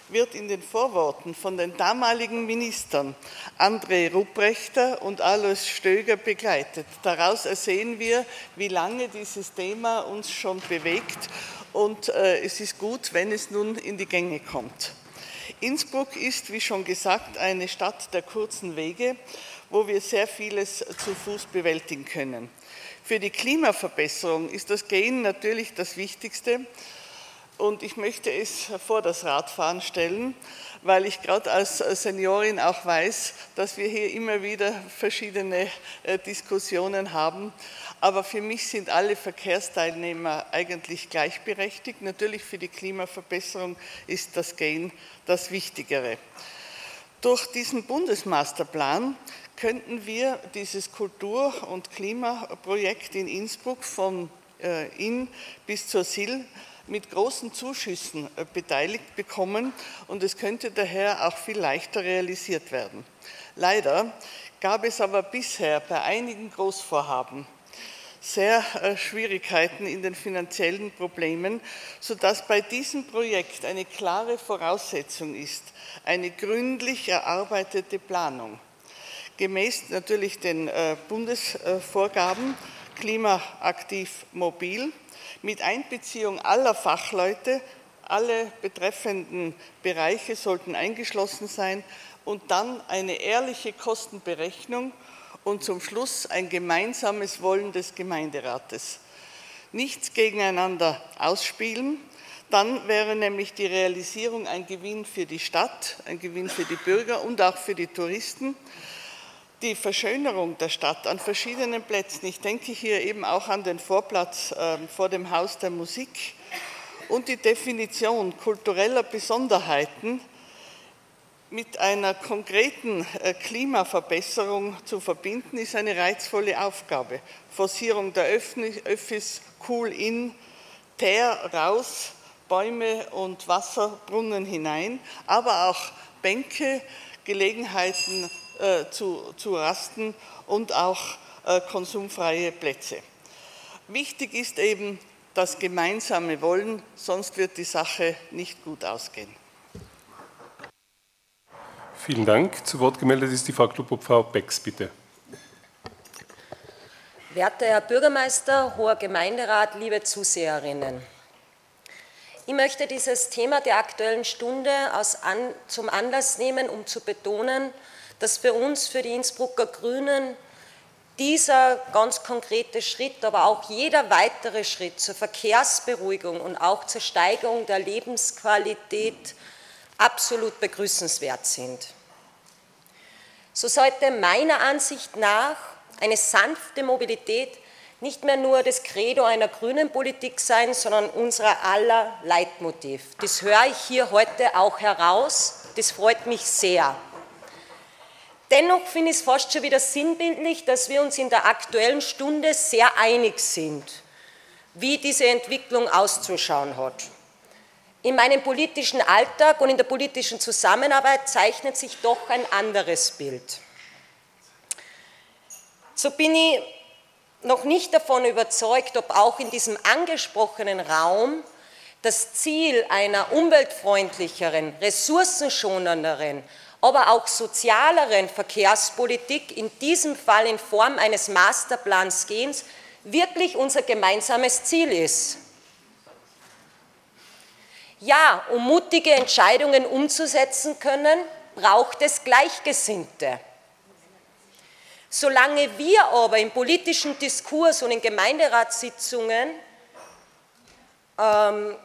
wird in den Vorworten von den damaligen Ministern André Rupprechter und Alois Stöger begleitet. Daraus ersehen wir, wie lange dieses Thema uns schon bewegt und äh, es ist gut, wenn es nun in die Gänge kommt. Innsbruck ist, wie schon gesagt, eine Stadt der kurzen Wege, wo wir sehr vieles zu Fuß bewältigen können. Für die Klimaverbesserung ist das Gehen natürlich das Wichtigste und ich möchte es vor das Radfahren stellen, weil ich gerade als Seniorin auch weiß, dass wir hier immer wieder verschiedene äh, Diskussionen haben. Aber für mich sind alle Verkehrsteilnehmer eigentlich gleichberechtigt. Natürlich für die Klimaverbesserung ist das Gain das Wichtigere. Durch diesen Bundesmasterplan könnten wir dieses Kultur- und Klimaprojekt in Innsbruck von äh, Inn bis zur Sill mit großen Zuschüssen äh, beteiligt bekommen und es könnte daher auch viel leichter realisiert werden. Leider gab es aber bisher bei einigen Großvorhaben sehr äh, Schwierigkeiten in den finanziellen Problemen, sodass bei diesem Projekt eine klare Voraussetzung ist, eine gründlich erarbeitete Planung. Gemäß natürlich den äh, Bundesvorgaben klimaaktiv mobil mit Einbeziehung aller Fachleute, alle betreffenden Bereiche sollten eingeschlossen sein und dann eine ehrliche Kostenberechnung und zum Schluss ein gemeinsames Wollen des Gemeinderates. Nichts gegeneinander ausspielen, dann wäre nämlich die Realisierung ein Gewinn für die Stadt, ein Gewinn für die Bürger und auch für die Touristen die Verschönerung der Stadt an verschiedenen Plätzen. Ich denke hier eben auch an den Vorplatz äh, vor dem Haus der Musik und die Definition kultureller Besonderheiten mit einer konkreten äh, Klimaverbesserung zu verbinden, ist eine reizvolle Aufgabe. Forcierung der Öffis, cool in, Teer raus, Bäume und Wasserbrunnen hinein, aber auch Bänke, Gelegenheiten zu, zu rasten und auch äh, konsumfreie Plätze. Wichtig ist eben das gemeinsame Wollen, sonst wird die Sache nicht gut ausgehen. Vielen Dank. Zu Wort gemeldet ist die Frau Klubobfrau Becks, bitte. Werter Herr Bürgermeister, hoher Gemeinderat, liebe Zuseherinnen. Ich möchte dieses Thema der Aktuellen Stunde an, zum Anlass nehmen, um zu betonen, dass für uns, für die Innsbrucker Grünen, dieser ganz konkrete Schritt, aber auch jeder weitere Schritt zur Verkehrsberuhigung und auch zur Steigerung der Lebensqualität absolut begrüßenswert sind. So sollte meiner Ansicht nach eine sanfte Mobilität nicht mehr nur das Credo einer grünen Politik sein, sondern unser aller Leitmotiv. Das höre ich hier heute auch heraus. Das freut mich sehr. Dennoch finde ich es fast schon wieder sinnbildlich, dass wir uns in der aktuellen Stunde sehr einig sind, wie diese Entwicklung auszuschauen hat. In meinem politischen Alltag und in der politischen Zusammenarbeit zeichnet sich doch ein anderes Bild. So bin ich noch nicht davon überzeugt, ob auch in diesem angesprochenen Raum das Ziel einer umweltfreundlicheren, ressourcenschonenderen, aber auch sozialeren Verkehrspolitik, in diesem Fall in Form eines Masterplans Gehens, wirklich unser gemeinsames Ziel ist. Ja, um mutige Entscheidungen umzusetzen können, braucht es Gleichgesinnte. Solange wir aber im politischen Diskurs und in Gemeinderatssitzungen ähm,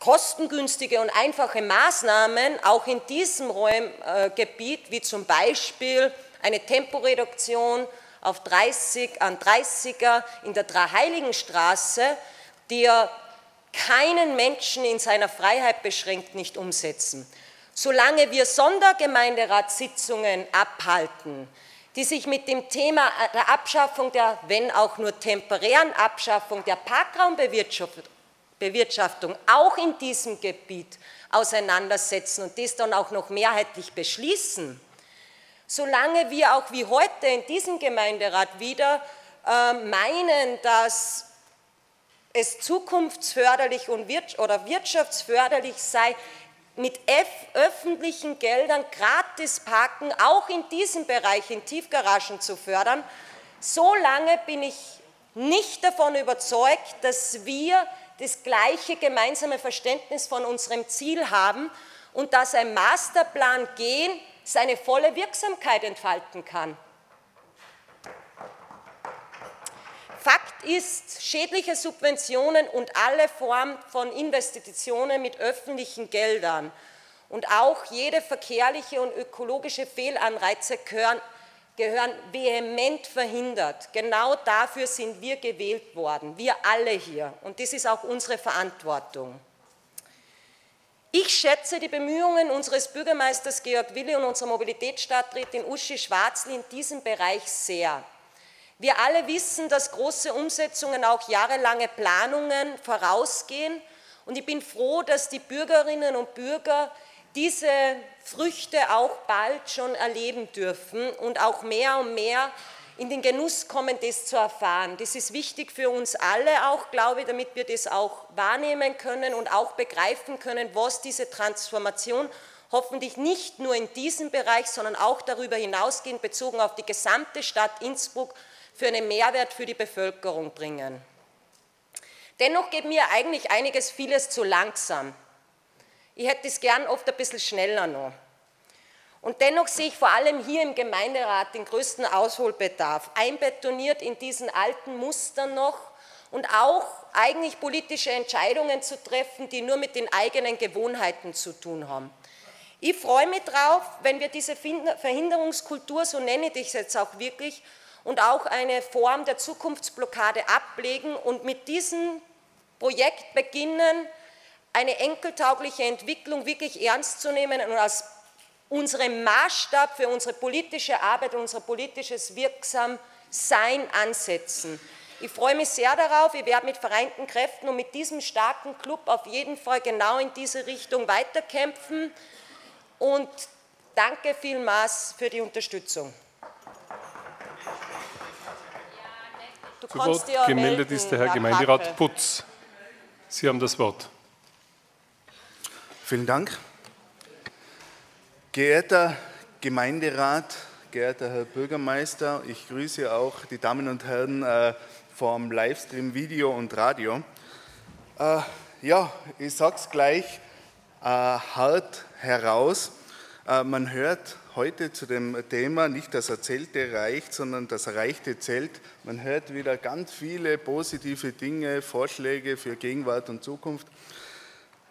kostengünstige und einfache Maßnahmen auch in diesem Räumgebiet, äh, wie zum Beispiel eine Temporeduktion auf 30, an 30er in der Dreiheiligenstraße, die ja keinen Menschen in seiner Freiheit beschränkt, nicht umsetzen. Solange wir Sondergemeinderatssitzungen abhalten, die sich mit dem Thema der Abschaffung der, wenn auch nur temporären Abschaffung der Parkraumbewirtschaftung auch in diesem Gebiet auseinandersetzen und das dann auch noch mehrheitlich beschließen, solange wir auch wie heute in diesem Gemeinderat wieder äh, meinen, dass es zukunftsförderlich und oder wirtschaftsförderlich sei, mit öffentlichen Geldern gratis parken, auch in diesem Bereich in Tiefgaragen zu fördern, solange bin ich nicht davon überzeugt, dass wir das gleiche gemeinsame Verständnis von unserem Ziel haben und dass ein Masterplan gehen seine volle Wirksamkeit entfalten kann. Fakt ist, schädliche Subventionen und alle Formen von Investitionen mit öffentlichen Geldern und auch jede verkehrliche und ökologische Fehlanreize gehören, gehören vehement verhindert. Genau dafür sind wir gewählt worden, wir alle hier. Und das ist auch unsere Verantwortung. Ich schätze die Bemühungen unseres Bürgermeisters Georg Willi und unserer Mobilitätsstadträtin Uschi Schwarzl in diesem Bereich sehr. Wir alle wissen, dass große Umsetzungen auch jahrelange Planungen vorausgehen. Und ich bin froh, dass die Bürgerinnen und Bürger diese Früchte auch bald schon erleben dürfen und auch mehr und mehr in den Genuss kommen, das zu erfahren. Das ist wichtig für uns alle auch, glaube ich, damit wir das auch wahrnehmen können und auch begreifen können, was diese Transformation hoffentlich nicht nur in diesem Bereich, sondern auch darüber hinausgehend bezogen auf die gesamte Stadt Innsbruck für einen Mehrwert für die Bevölkerung bringen. Dennoch geht mir eigentlich einiges, vieles zu langsam. Ich hätte es gern oft ein bisschen schneller noch. Und dennoch sehe ich vor allem hier im Gemeinderat den größten Ausholbedarf, einbetoniert in diesen alten Mustern noch und auch eigentlich politische Entscheidungen zu treffen, die nur mit den eigenen Gewohnheiten zu tun haben. Ich freue mich darauf, wenn wir diese Verhinderungskultur, so nenne ich das jetzt auch wirklich, und auch eine Form der Zukunftsblockade ablegen und mit diesem Projekt beginnen, eine enkeltaugliche Entwicklung wirklich ernst zu nehmen und als unseren Maßstab für unsere politische Arbeit und unser politisches Wirksamsein ansetzen. Ich freue mich sehr darauf. Ich werde mit vereinten Kräften und mit diesem starken Club auf jeden Fall genau in diese Richtung weiterkämpfen. Und danke vielmals für die Unterstützung. Zu Wort gemeldet melden, ist der Herr, Gemeinderat. Putz. Sie haben das Wort. Vielen Dank. Geehrter Gemeinderat, geehrter Herr Bürgermeister, ich grüße auch die Damen und Herren äh, vom Livestream Video und Radio. Äh, ja, ich sage es gleich äh, hart heraus. Man hört heute zu dem Thema nicht das Erzählte reicht, sondern das Erreichte zählt. Man hört wieder ganz viele positive Dinge, Vorschläge für Gegenwart und Zukunft.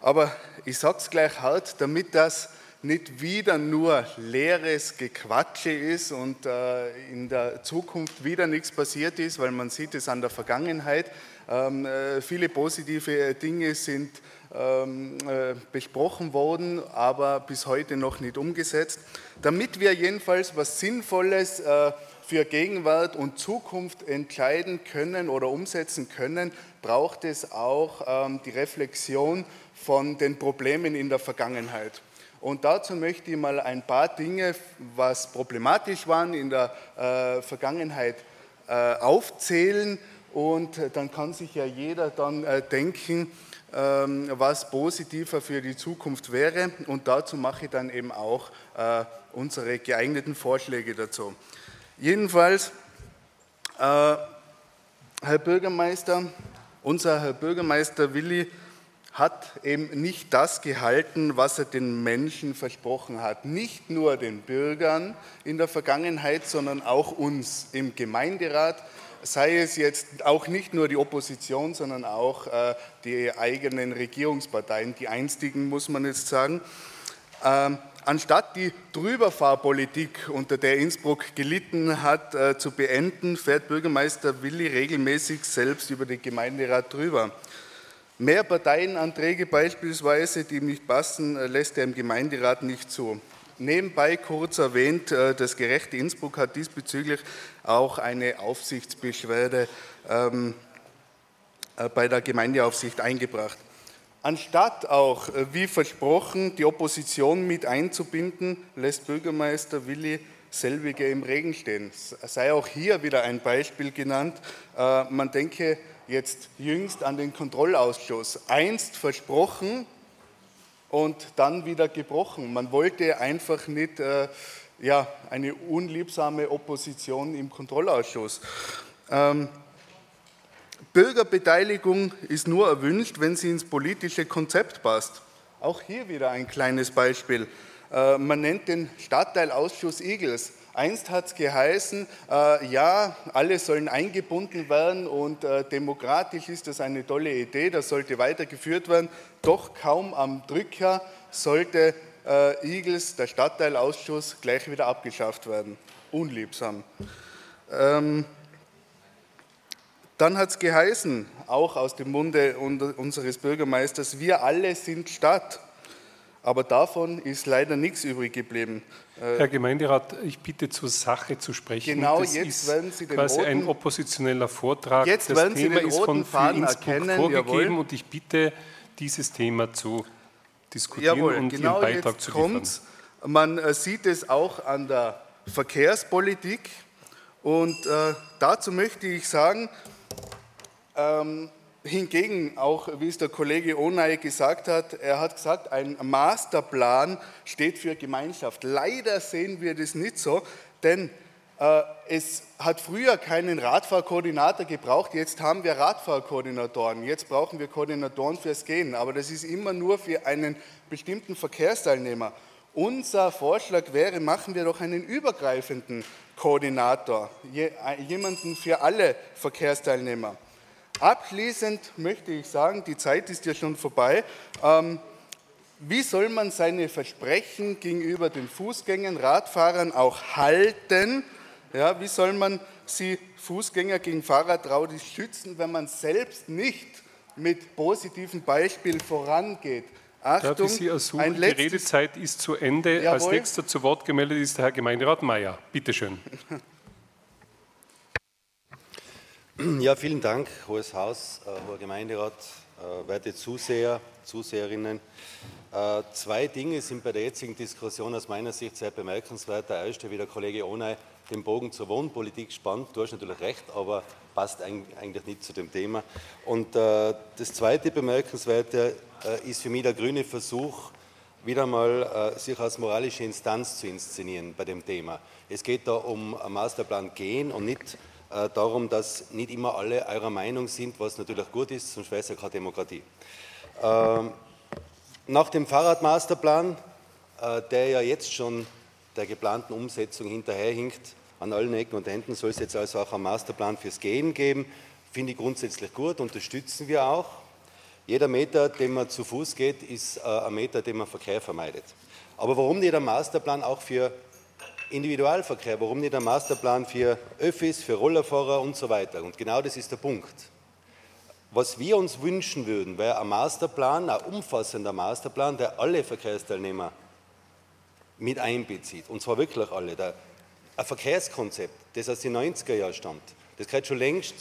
Aber ich sage es gleich hart, damit das nicht wieder nur leeres Gequatsche ist und äh, in der Zukunft wieder nichts passiert ist, weil man sieht es an der Vergangenheit. Ähm, äh, viele positive Dinge sind ähm, äh, besprochen worden, aber bis heute noch nicht umgesetzt. Damit wir jedenfalls was Sinnvolles äh, für Gegenwart und Zukunft entscheiden können oder umsetzen können, braucht es auch ähm, die Reflexion von den Problemen in der Vergangenheit. Und dazu möchte ich mal ein paar Dinge, was problematisch waren in der äh, Vergangenheit, aufzählen und dann kann sich ja jeder dann denken, ähm, was positiver für die Zukunft wäre. Und dazu mache ich dann eben auch unsere geeigneten Vorschläge dazu. Jedenfalls, Herr Bürgermeister, unser Herr Bürgermeister Willi hat eben nicht das gehalten, was er den Menschen versprochen hat. Nicht nur den Bürgern in der Vergangenheit, sondern auch uns im Gemeinderat, sei es jetzt auch nicht nur die Opposition, sondern auch äh, die eigenen Regierungsparteien, die einstigen, muss man jetzt sagen. Ähm, anstatt die Drüberfahrpolitik, unter der Innsbruck gelitten hat, äh, zu beenden, fährt Bürgermeister Willi regelmäßig selbst über den Gemeinderat drüber. Mehr Parteienanträge beispielsweise, die ihm nicht passen, äh, lässt er im Gemeinderat nicht zu. Nebenbei kurz erwähnt, äh, das gerechte Innsbruck hat diesbezüglich auch eine Aufsichtsbeschwerde ähm, äh, bei der Gemeindeaufsicht eingebracht. Anstatt auch, wie versprochen, die Opposition mit einzubinden, lässt Bürgermeister Willi selbige im Regen stehen. Sei auch hier wieder ein Beispiel genannt. Man denke jetzt jüngst an den Kontrollausschuss. Einst versprochen und dann wieder gebrochen. Man wollte einfach nicht äh, ja, eine unliebsame Opposition im Kontrollausschuss. Ähm, Bürgerbeteiligung ist nur erwünscht, wenn sie ins politische Konzept passt. Auch hier wieder ein kleines Beispiel. Äh, man nennt den Stadtteilausschuss Igels. Einst hat es geheißen, äh, ja, alle sollen eingebunden werden und äh, demokratisch ist das eine tolle Idee, das sollte weitergeführt werden. Doch kaum am Drücker sollte äh, Igels, der Stadtteilausschuss, gleich wieder abgeschafft werden. Unliebsam. Ähm, dann hat es geheißen, auch aus dem Munde unseres Bürgermeisters, wir alle sind Stadt. Aber davon ist leider nichts übrig geblieben. Äh, Herr Gemeinderat, ich bitte zur Sache zu sprechen. Genau, das jetzt werden Sie den quasi roten, ein oppositioneller Vortrag. Jetzt das werden Thema Sie den ist von Faden erkennen, vorgegeben jawohl. und ich bitte, dieses Thema zu diskutieren jawohl, und genau Ihren Beitrag zu liefern. Kommt's. Man äh, sieht es auch an der Verkehrspolitik und äh, dazu möchte ich sagen, ähm, Hingegen, auch wie es der Kollege Onay gesagt hat, er hat gesagt, ein Masterplan steht für Gemeinschaft. Leider sehen wir das nicht so, denn äh, es hat früher keinen Radfahrkoordinator gebraucht, jetzt haben wir Radfahrkoordinatoren, jetzt brauchen wir Koordinatoren fürs Gehen, aber das ist immer nur für einen bestimmten Verkehrsteilnehmer. Unser Vorschlag wäre, machen wir doch einen übergreifenden Koordinator, jemanden für alle Verkehrsteilnehmer. Abschließend möchte ich sagen, die Zeit ist ja schon vorbei. Ähm, wie soll man seine Versprechen gegenüber den Fußgängern, Radfahrern auch halten? Ja, wie soll man sie Fußgänger gegen Fahrradraute schützen, wenn man selbst nicht mit positiven Beispielen vorangeht? Achtung, Darf ich Sie ersuchen, die Redezeit ist zu Ende. Jawohl. Als nächster zu Wort gemeldet ist der Herr Gemeinderat Mayer. Bitte schön. Ja, vielen Dank, Hohes Haus, äh, Hoher Gemeinderat, äh, werte Zuseher, Zuseherinnen. Äh, zwei Dinge sind bei der jetzigen Diskussion aus meiner Sicht sehr bemerkenswert. Der erste, wie der Kollege Onay den Bogen zur Wohnpolitik spannt. Du hast natürlich recht, aber passt eigentlich nicht zu dem Thema. Und das zweite Bemerkenswerte ist für mich der grüne Versuch, wieder mal sich als moralische Instanz zu inszenieren bei dem Thema. Es geht da um Masterplan gehen und nicht äh, darum, dass nicht immer alle eurer Meinung sind, was natürlich gut ist, sonst wäre es ja keine Demokratie. Ähm, nach dem Fahrradmasterplan, äh, der ja jetzt schon der geplanten Umsetzung hinterherhinkt, an allen Ecken und Enden soll es jetzt also auch einen Masterplan fürs Gehen geben. Finde ich grundsätzlich gut, unterstützen wir auch. Jeder Meter, den man zu Fuß geht, ist äh, ein Meter, den man Verkehr vermeidet. Aber warum nicht ein Masterplan auch für Individualverkehr, warum nicht ein Masterplan für Öffis, für Rollerfahrer und so weiter? Und genau das ist der Punkt. Was wir uns wünschen würden, wäre ein Masterplan, ein umfassender Masterplan, der alle Verkehrsteilnehmer mit einbezieht. Und zwar wirklich alle. ein Verkehrskonzept, das aus den 90er Jahren stammt, das gehört schon längst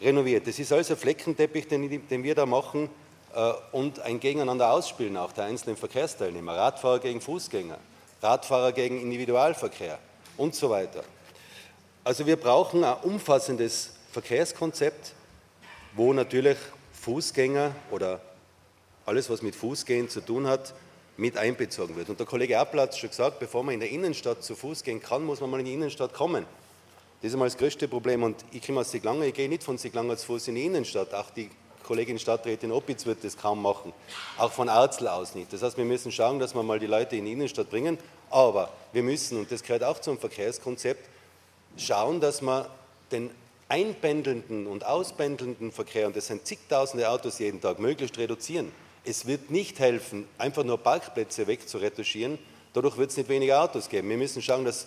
renoviert. Das ist also ein Fleckenteppich, den, den wir da machen äh, und ein Gegeneinander ausspielen auch der einzelnen Verkehrsteilnehmer, Radfahrer gegen Fußgänger. Radfahrer gegen Individualverkehr und so weiter. Also wir brauchen ein umfassendes Verkehrskonzept, wo natürlich Fußgänger oder alles, was mit Fußgehen zu tun hat, mit einbezogen wird. Und der Kollege Appler hat schon gesagt, bevor man in der Innenstadt zu Fuß gehen kann, muss man mal in die Innenstadt kommen. Das ist einmal das größte Problem. Und ich komme aus Siglanger, ich gehe nicht von Siglanger zu Fuß in die Innenstadt. Auch die Kollegin Stadträtin Opitz wird das kaum machen. Auch von Arzl aus nicht. Das heißt, wir müssen schauen, dass wir mal die Leute in die Innenstadt bringen. Aber wir müssen, und das gehört auch zum Verkehrskonzept, schauen, dass wir den einpendelnden und auspendelnden Verkehr, und das sind zigtausende Autos jeden Tag, möglichst reduzieren. Es wird nicht helfen, einfach nur Parkplätze wegzuretuschieren. Dadurch wird es nicht weniger Autos geben. Wir müssen schauen, dass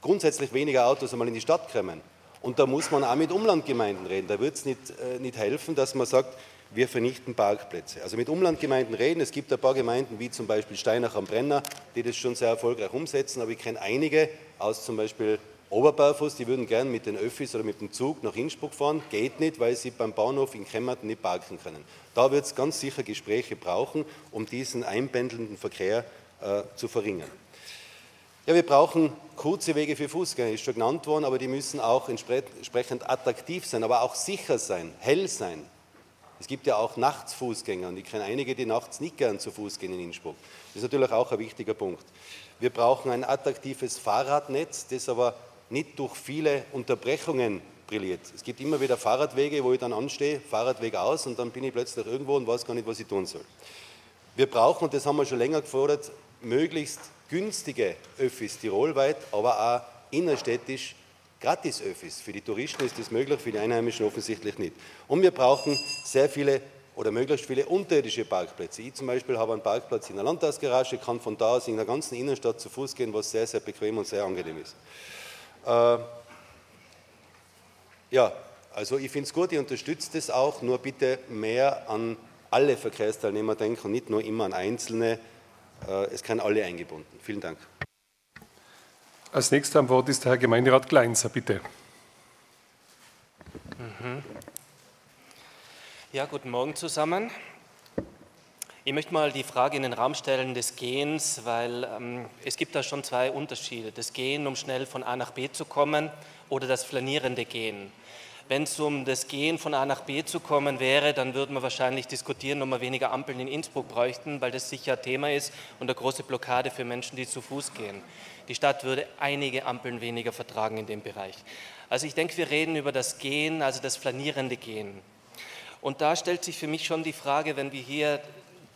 grundsätzlich weniger Autos einmal in die Stadt kommen. Und da muss man auch mit Umlandgemeinden reden. Da wird es nicht, äh, nicht helfen, dass man sagt, wir vernichten Parkplätze. Also mit Umlandgemeinden reden. Es gibt ein paar Gemeinden, wie zum Beispiel Steinach am Brenner, die das schon sehr erfolgreich umsetzen. Aber ich kenne einige aus zum Beispiel Oberbarfuß, die würden gern mit den Öffis oder mit dem Zug nach Innsbruck fahren. Geht nicht, weil sie beim Bahnhof in Kemmerten nicht parken können. Da wird es ganz sicher Gespräche brauchen, um diesen einpendelnden Verkehr äh, zu verringern. Ja, wir brauchen kurze Wege für Fußgänger, ist schon genannt worden, aber die müssen auch entsprechend attraktiv sein, aber auch sicher sein, hell sein. Es gibt ja auch nachts Fußgänger und ich kenne einige, die nachts nicht gern zu Fuß gehen in Innsbruck. Das ist natürlich auch ein wichtiger Punkt. Wir brauchen ein attraktives Fahrradnetz, das aber nicht durch viele Unterbrechungen brilliert. Es gibt immer wieder Fahrradwege, wo ich dann anstehe, Fahrradweg aus und dann bin ich plötzlich irgendwo und weiß gar nicht, was ich tun soll. Wir brauchen, und das haben wir schon länger gefordert, möglichst günstige Öffis tirolweit, aber auch innerstädtisch Gratis-Öffis. Für die Touristen ist das möglich, für die Einheimischen offensichtlich nicht. Und wir brauchen sehr viele oder möglichst viele unterirdische Parkplätze. Ich zum Beispiel habe einen Parkplatz in der Landtagsgarage, kann von da aus in der ganzen Innenstadt zu Fuß gehen, was sehr, sehr bequem und sehr angenehm ist. Äh, ja, also ich finde es gut, ich unterstütze das auch, nur bitte mehr an alle Verkehrsteilnehmer denken und nicht nur immer an Einzelne. Äh, es kann alle eingebunden. Vielen Dank. Als nächster am Wort ist der Herr Gemeinderat Kleinser, bitte. Mhm. Ja, guten Morgen zusammen. Ich möchte mal die Frage in den Raum stellen des Gehens, weil ähm, es gibt da schon zwei Unterschiede. Das Gehen, um schnell von A nach B zu kommen oder das flanierende Gehen. Wenn es um das Gehen von A nach B zu kommen wäre, dann würden wir wahrscheinlich diskutieren, ob wir weniger Ampeln in Innsbruck bräuchten, weil das sicher Thema ist und eine große Blockade für Menschen, die zu Fuß gehen. Die Stadt würde einige Ampeln weniger vertragen in dem Bereich. Also ich denke, wir reden über das Gehen, also das flanierende Gehen. Und da stellt sich für mich schon die Frage, wenn wir hier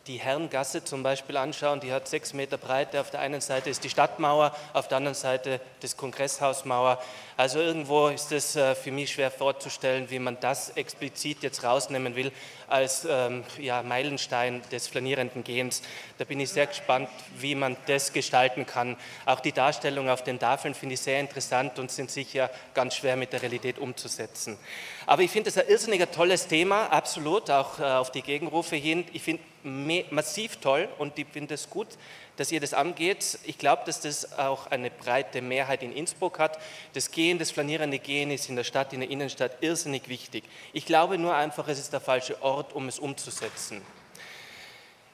die Herrengasse zum Beispiel anschauen, die hat sechs Meter Breite. Auf der einen Seite ist die Stadtmauer, auf der anderen Seite das Kongresshausmauer. Also irgendwo ist es äh, für mich schwer vorzustellen, wie man das explizit jetzt rausnehmen will als ähm, ja, Meilenstein des flanierenden Gehens. Da bin ich sehr gespannt, wie man das gestalten kann. Auch die Darstellung auf den Tafeln finde ich sehr interessant und sind sicher ganz schwer mit der Realität umzusetzen. Aber ich finde es ein irrsinniger tolles Thema, absolut, auch äh, auf die Gegenrufe hin. Ich finde massiv toll und ich finde es gut, dass ihr das angeht. Ich glaube, dass das auch eine breite Mehrheit in Innsbruck hat. Das Gehen, das flanierende Gehen ist in der Stadt, in der Innenstadt irrsinnig wichtig. Ich glaube nur einfach, es ist der falsche Ort, um es umzusetzen.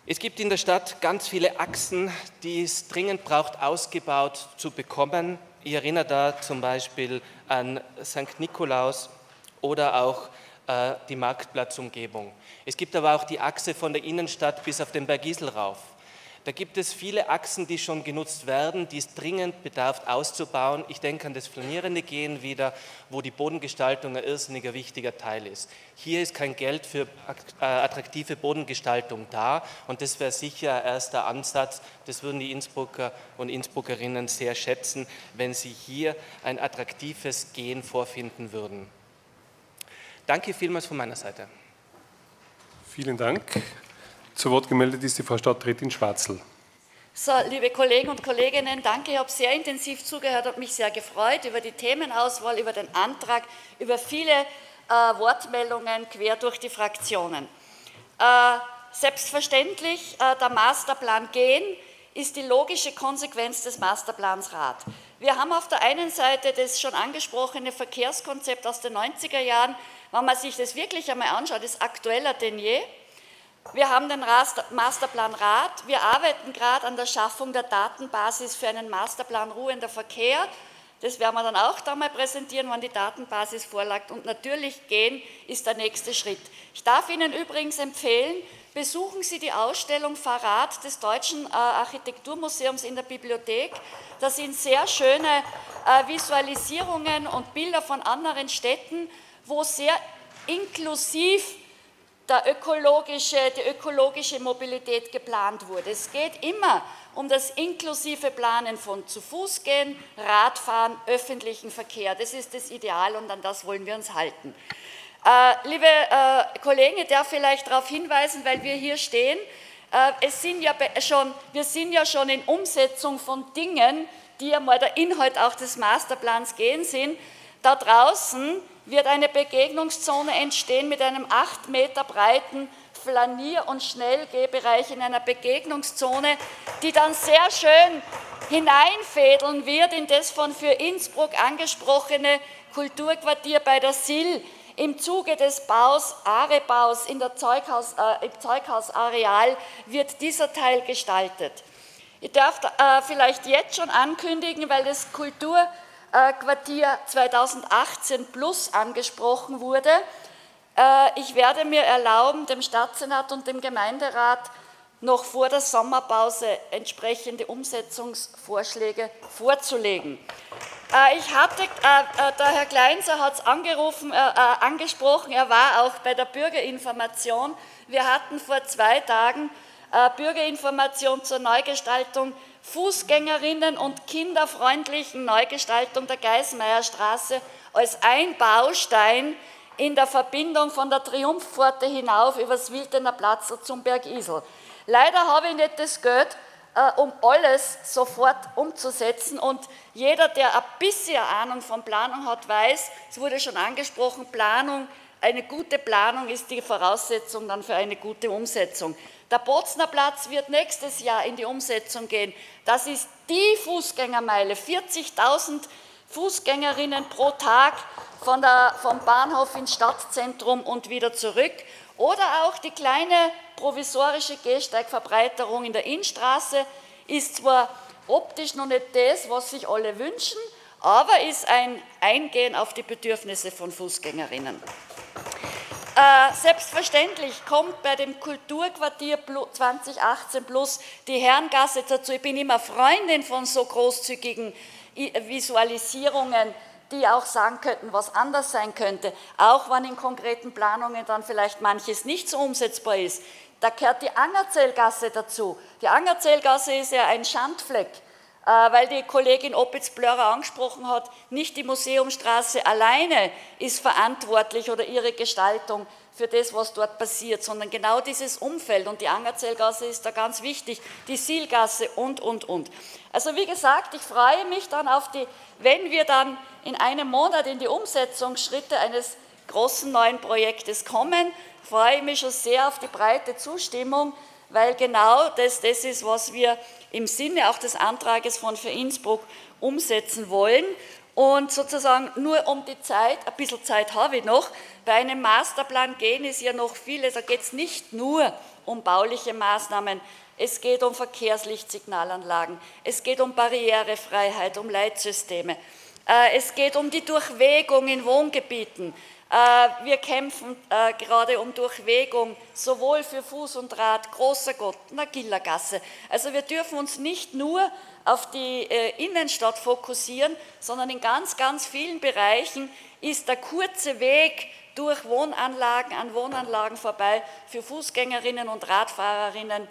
Es gibt in der Stadt ganz viele Achsen, die es dringend braucht, ausgebaut zu bekommen. Ich erinnere da zum Beispiel an St. Nikolaus oder auch äh, die Marktplatzumgebung. Es gibt aber auch die Achse von der Innenstadt bis auf den Bergisel rauf. Da gibt es viele Achsen, die schon genutzt werden, die es dringend bedarf auszubauen. Ich denke an das flanierende Gehen wieder, wo die Bodengestaltung ein irrsinniger wichtiger Teil ist. Hier ist kein Geld für äh, attraktive Bodengestaltung da und das wäre sicher ein erster Ansatz. Das würden die Innsbrucker und Innsbruckerinnen sehr schätzen, wenn sie hier ein attraktives Gehen vorfinden würden. Danke vielmals von meiner Seite. Vielen Dank. Zu Wort gemeldet ist die Frau Stadträtin Schwarzel. So, liebe Kollegen und Kolleginnen, danke. Ich habe sehr intensiv zugehört, habe mich sehr gefreut über die Themenauswahl, über den Antrag, über viele äh, Wortmeldungen quer durch die Fraktionen. Äh, selbstverständlich, äh, der Masterplan gehen ist die logische Konsequenz des Masterplans Rad. Wir haben auf der einen Seite das schon angesprochene Verkehrskonzept aus den 90er Jahren, wenn man sich das wirklich einmal anschaut, ist aktueller denn je. Wir haben den Masterplan Rad. Wir arbeiten gerade an der Schaffung der Datenbasis für einen Masterplan ruhender Verkehr. Das werden wir dann auch da mal präsentieren, wann die Datenbasis vorlag. Und natürlich gehen ist der nächste Schritt. Ich darf Ihnen übrigens empfehlen, besuchen Sie die Ausstellung Verrat des Deutschen äh, Architekturmuseums in der Bibliothek. Da sind sehr schöne äh, Visualisierungen und Bilder von anderen Städten, wo sehr inklusiv der ökologische, die ökologische Mobilität geplant wurde. Es geht immer um das inklusive Planen von zu Fuß gehen, Radfahren, öffentlichen Verkehr. Das ist das Ideal und an das wollen wir uns halten. Äh, liebe äh, Kollegen, ich darf vielleicht darauf hinweisen, weil wir hier stehen, äh, es sind ja schon, wir sind ja schon in Umsetzung von Dingen, die einmal der Inhalt auch des Masterplans gehen sind. Da draußen wird eine Begegnungszone entstehen mit einem acht Meter breiten Flanier- und Schnellgehbereich in einer Begegnungszone, die dann sehr schön hineinfädeln wird in das von für Innsbruck angesprochene Kulturquartier bei der Sill. Im Zuge des Baus, Arebaus in der Zeughaus, äh, im Zeughausareal wird dieser Teil gestaltet. Ich darf äh, vielleicht jetzt schon ankündigen, weil das Kulturquartier 2018 Plus angesprochen wurde, äh, ich werde mir erlauben, dem Stadtsenat und dem Gemeinderat noch vor der Sommerpause entsprechende Umsetzungsvorschläge vorzulegen. Äh, ich hatte, äh, der Herr Kleinser hat es angesprochen, er war auch bei der Bürgerinformation. Wir hatten vor zwei Tagen Bürgerinformation zur Neugestaltung Fußgängerinnen und kinderfreundlichen Neugestaltung der Geismeierstraße als ein Baustein in der Verbindung von der Triumphpforte hinauf übers Wildener Platz zum Berg Isel. Leider habe ich nicht das Geld, äh, um alles sofort umzusetzen. Und jeder, der ein bisschen Ahnung von Planung hat, weiß, es wurde schon angesprochen, Planung, eine gute Planung ist die Voraussetzung dann für eine gute Umsetzung. Der Bozner Platz wird nächstes Jahr in die Umsetzung gehen. Das ist die Fußgängermeile, 40.000 Fußgängerinnen pro Tag von der, vom Bahnhof ins Stadtzentrum und wieder zurück. Oder auch die kleine provisorische Gehsteigverbreiterung in der Innenstraße ist zwar optisch noch nicht das, was sich alle wünschen, aber ist ein Eingehen auf die Bedürfnisse von Fußgängerinnen. Äh, selbstverständlich kommt bei dem Kulturquartier 2018 Plus die Herrengasse dazu. Ich bin immer Freundin von so großzügigen Visualisierungen, die auch sagen könnten, was anders sein könnte, auch wenn in konkreten Planungen dann vielleicht manches nicht so umsetzbar ist. Da gehört die Angerzellgasse dazu. Die Angerzellgasse ist ja ein Schandfleck, weil die Kollegin Opitz-Blörer angesprochen hat, nicht die Museumstraße alleine ist verantwortlich oder ihre Gestaltung für das, was dort passiert, sondern genau dieses Umfeld. Und die Angerzellgasse ist da ganz wichtig, die Sielgasse und, und, und. Also wie gesagt, ich freue mich dann auf die, wenn wir dann in einem Monat in die Umsetzungsschritte eines großen neuen Projektes kommen, freue ich mich schon sehr auf die breite Zustimmung, weil genau das das ist, was wir im Sinne auch des Antrages von für Innsbruck umsetzen wollen. Und sozusagen nur um die Zeit, ein bisschen Zeit habe ich noch, bei einem Masterplan gehen ist ja noch vieles, da geht es nicht nur um bauliche Maßnahmen, es geht um Verkehrslichtsignalanlagen, es geht um Barrierefreiheit, um Leitsysteme, äh, es geht um die Durchwegung in Wohngebieten. Äh, wir kämpfen äh, gerade um Durchwegung, sowohl für Fuß und Rad, großer Gott, Nagillergasse. Also wir dürfen uns nicht nur auf die äh, Innenstadt fokussieren, sondern in ganz, ganz vielen Bereichen ist der kurze Weg durch Wohnanlagen an Wohnanlagen vorbei für Fußgängerinnen und Radfahrerinnen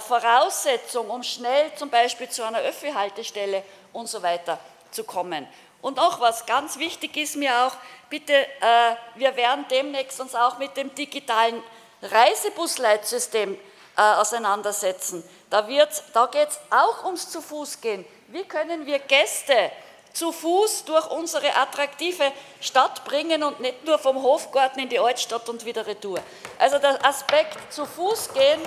Voraussetzung, um schnell zum Beispiel zu einer Öffi-Haltestelle und so weiter zu kommen. Und auch was ganz wichtig ist mir auch, bitte, äh, wir werden demnächst uns auch mit dem digitalen Reisebusleitsystem äh, auseinandersetzen. Da, da geht es auch ums zu Fuß gehen. Wie können wir Gäste zu Fuß durch unsere attraktive Stadt bringen und nicht nur vom Hofgarten in die Altstadt und wieder retour. Also der Aspekt zu Fuß gehen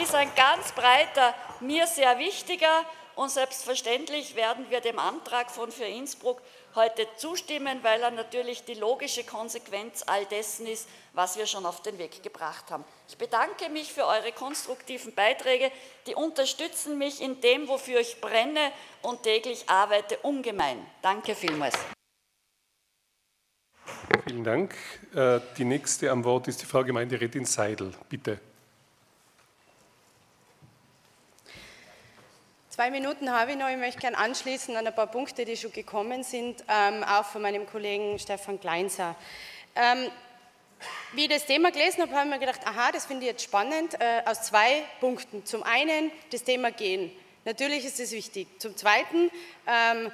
ist ein ganz breiter, mir sehr wichtiger Und selbstverständlich werden wir dem Antrag von für Innsbruck heute zustimmen, weil er natürlich die logische Konsequenz all dessen ist, was wir schon auf den Weg gebracht haben. Ich bedanke mich für eure konstruktiven Beiträge. Die unterstützen mich in dem, wofür ich brenne und täglich arbeite, ungemein. Danke vielmals. Vielen Dank. Äh, die nächste am Wort ist die Frau Gemeinderätin Seidel. Bitte. Zwei Minuten habe ich noch. Ich möchte gerne anschließen an ein paar Punkte, die schon gekommen sind, ähm, auch von meinem Kollegen Stefan Kleinser. Ähm, wie ich das Thema gelesen habe, habe ich mir gedacht, aha, das finde ich jetzt spannend, äh, aus zwei Punkten. Zum einen das Thema Gehen. Natürlich ist es wichtig. Zum Zweiten, ähm,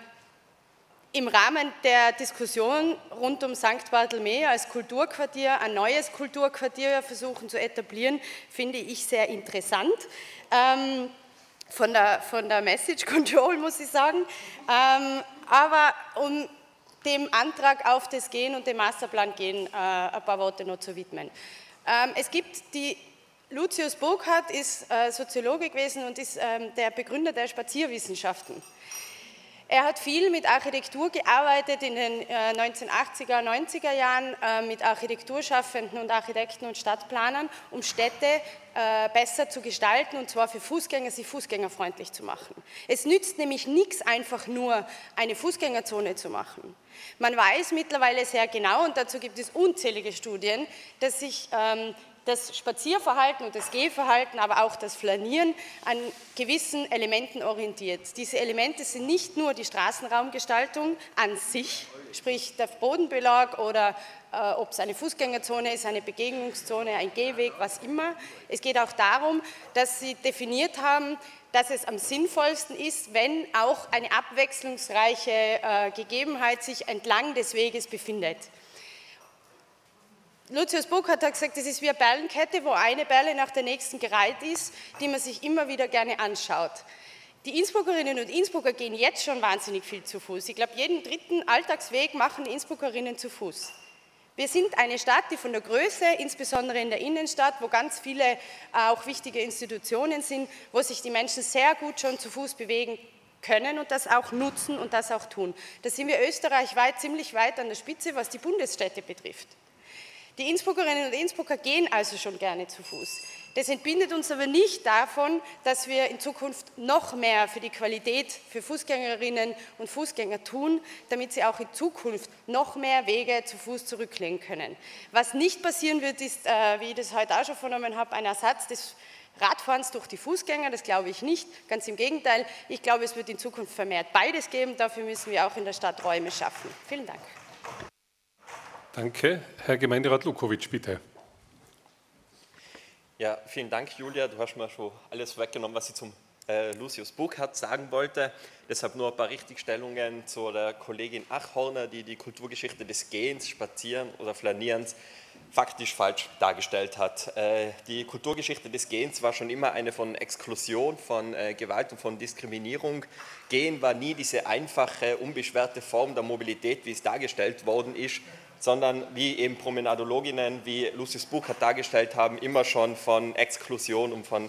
im Rahmen der Diskussion rund um St. Bartholomä als Kulturquartier, ein neues Kulturquartier versuchen zu etablieren, finde ich sehr interessant. Ähm, von der, von der Message Control, muss ich sagen. Ähm, aber um dem Antrag auf das Gehen und dem Masterplan Gehen äh, ein paar Worte noch zu widmen. Ähm, es gibt die, Lucius Burkhardt ist äh, Soziologe gewesen und ist ähm, der Begründer der Spazierwissenschaften. Er hat viel mit Architektur gearbeitet in den 1980er, äh, 90er Jahren äh, mit Architekturschaffenden und Architekten und Stadtplanern, um Städte äh, besser zu gestalten und zwar für Fußgänger, sie fußgängerfreundlich zu machen. Es nützt nämlich nichts, einfach nur eine Fußgängerzone zu machen. Man weiß mittlerweile sehr genau, und dazu gibt es unzählige Studien, dass sich ähm, das Spazierverhalten und das Gehverhalten, aber auch das Flanieren an gewissen Elementen orientiert. Diese Elemente sind nicht nur die Straßenraumgestaltung an sich, sprich der Bodenbelag oder äh, ob es eine Fußgängerzone ist, eine Begegnungszone, ein Gehweg, was immer. Es geht auch darum, dass sie definiert haben, dass es am sinnvollsten ist, wenn auch eine abwechslungsreiche äh, Gegebenheit sich entlang des Weges befindet. Lucius Buck hat gesagt, das ist wie eine Perlenkette, wo eine Perle nach der nächsten gereiht ist, die man sich immer wieder gerne anschaut. Die Innsbruckerinnen und Innsbrucker gehen jetzt schon wahnsinnig viel zu Fuß. Ich glaube, jeden dritten Alltagsweg machen Innsbruckerinnen zu Fuß. Wir sind eine Stadt, die von der Größe, insbesondere in der Innenstadt, wo ganz viele äh, auch wichtige Institutionen sind, wo sich die Menschen sehr gut schon zu Fuß bewegen können und das auch nutzen und das auch tun. Da sind wir österreichweit ziemlich weit an der Spitze, was die Bundesstädte betrifft. Die Innsbruckerinnen und Innsbrucker gehen also schon gerne zu Fuß. Das entbindet uns aber nicht davon, dass wir in Zukunft noch mehr für die Qualität für Fußgängerinnen und Fußgänger tun, damit sie auch in Zukunft noch mehr Wege zu Fuß zurücklegen können. Was nicht passieren wird, ist, äh, wie ich das heute auch schon vernommen habe, ein Ersatz des Radfahrens durch die Fußgänger, das glaube ich nicht. Ganz im Gegenteil, ich glaube, es wird in Zukunft vermehrt beides geben. Dafür müssen wir auch in der Stadt Räume schaffen. Vielen Dank. Danke. Herr Gemeinderat Lukowitsch, bitte. Ja, vielen Dank, Julia. Du hast mir schon alles weggenommen, was ich zum äh, Lucius Burkhardt sagen wollte. Deshalb nur ein paar Richtigstellungen zu der Kollegin Achhorner, die die Kulturgeschichte des Gehens, Spazieren oder Flanierens faktisch falsch dargestellt hat. Äh, die Kulturgeschichte des Gehens war schon immer eine von Exklusion, von äh, Gewalt und von Diskriminierung. Gehen war nie diese einfache, unbeschwerte Form der Mobilität, wie es dargestellt worden ist, sondern wie eben Promenadologinnen wie Lucius Buchert dargestellt haben, immer schon von Exklusion und von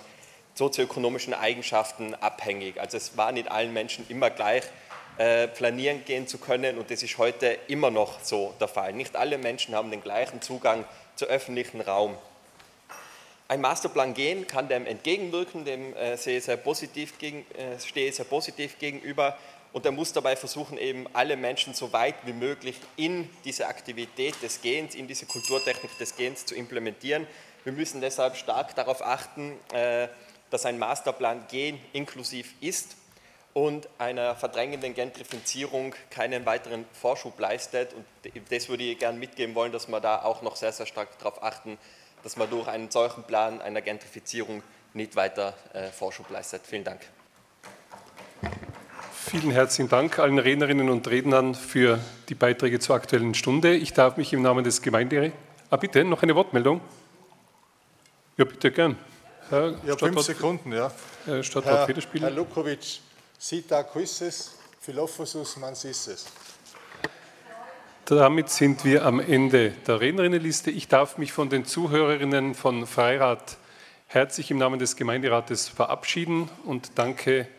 sozioökonomischen Eigenschaften abhängig. Also es war nicht allen Menschen immer gleich, äh, planieren gehen zu können und das ist heute immer noch so der Fall. Nicht alle Menschen haben den gleichen Zugang zu öffentlichen Raum. Ein Masterplan gehen kann dem entgegenwirken, dem äh, sehe sehr positiv gegen, äh, stehe sehr positiv gegenüber und er muss dabei versuchen, eben alle Menschen so weit wie möglich in diese Aktivität des Gehens, in diese Kulturtechnik des Gehens zu implementieren. Wir müssen deshalb stark darauf achten, äh, dass ein Masterplan Gehen inklusiv ist und einer verdrängenden Gentrifizierung keinen weiteren Vorschub leistet. Und das würde ich gerne mitgeben wollen, dass wir da auch noch sehr, sehr stark darauf achten, dass man durch einen solchen Plan einer Gentrifizierung nicht weiter äh, Vorschub leistet. Vielen Dank. Vielen herzlichen Dank allen Rednerinnen und Rednern für die Beiträge zur Aktuellen Stunde. Ich darf mich im Namen des Gemeinde... Ah, bitte, noch eine Wortmeldung? Ja, bitte, gern. Herr ja, fünf Sekunden, ja. Herr Stadtrat Herr, Herr Lukowitsch, Sita quisses, Philophosus mansisses. Damit sind wir am Ende der Rednerinnenliste. Ich darf mich von den Zuhörerinnen von Freirat herzlich im Namen des Gemeinderates verabschieden und danke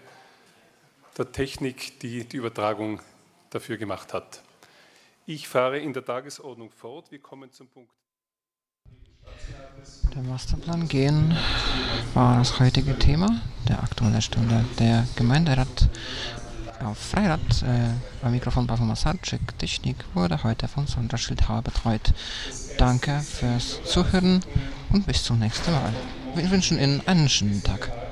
der Technik, die die Übertragung dafür gemacht hat. Ich fahre in der Tagesordnung fort. Wir kommen zum Punkt. Der Masterplan gehen war das heutige Thema der aktuellen Stunde. Der Gemeinderat auf Freirad, äh, am Mikrofon Pavel Masarczyk, Technik wurde heute von Sandra Schildhauer betreut. Danke fürs Zuhören und bis zum nächsten Mal. Wir wünschen Ihnen einen schönen Tag.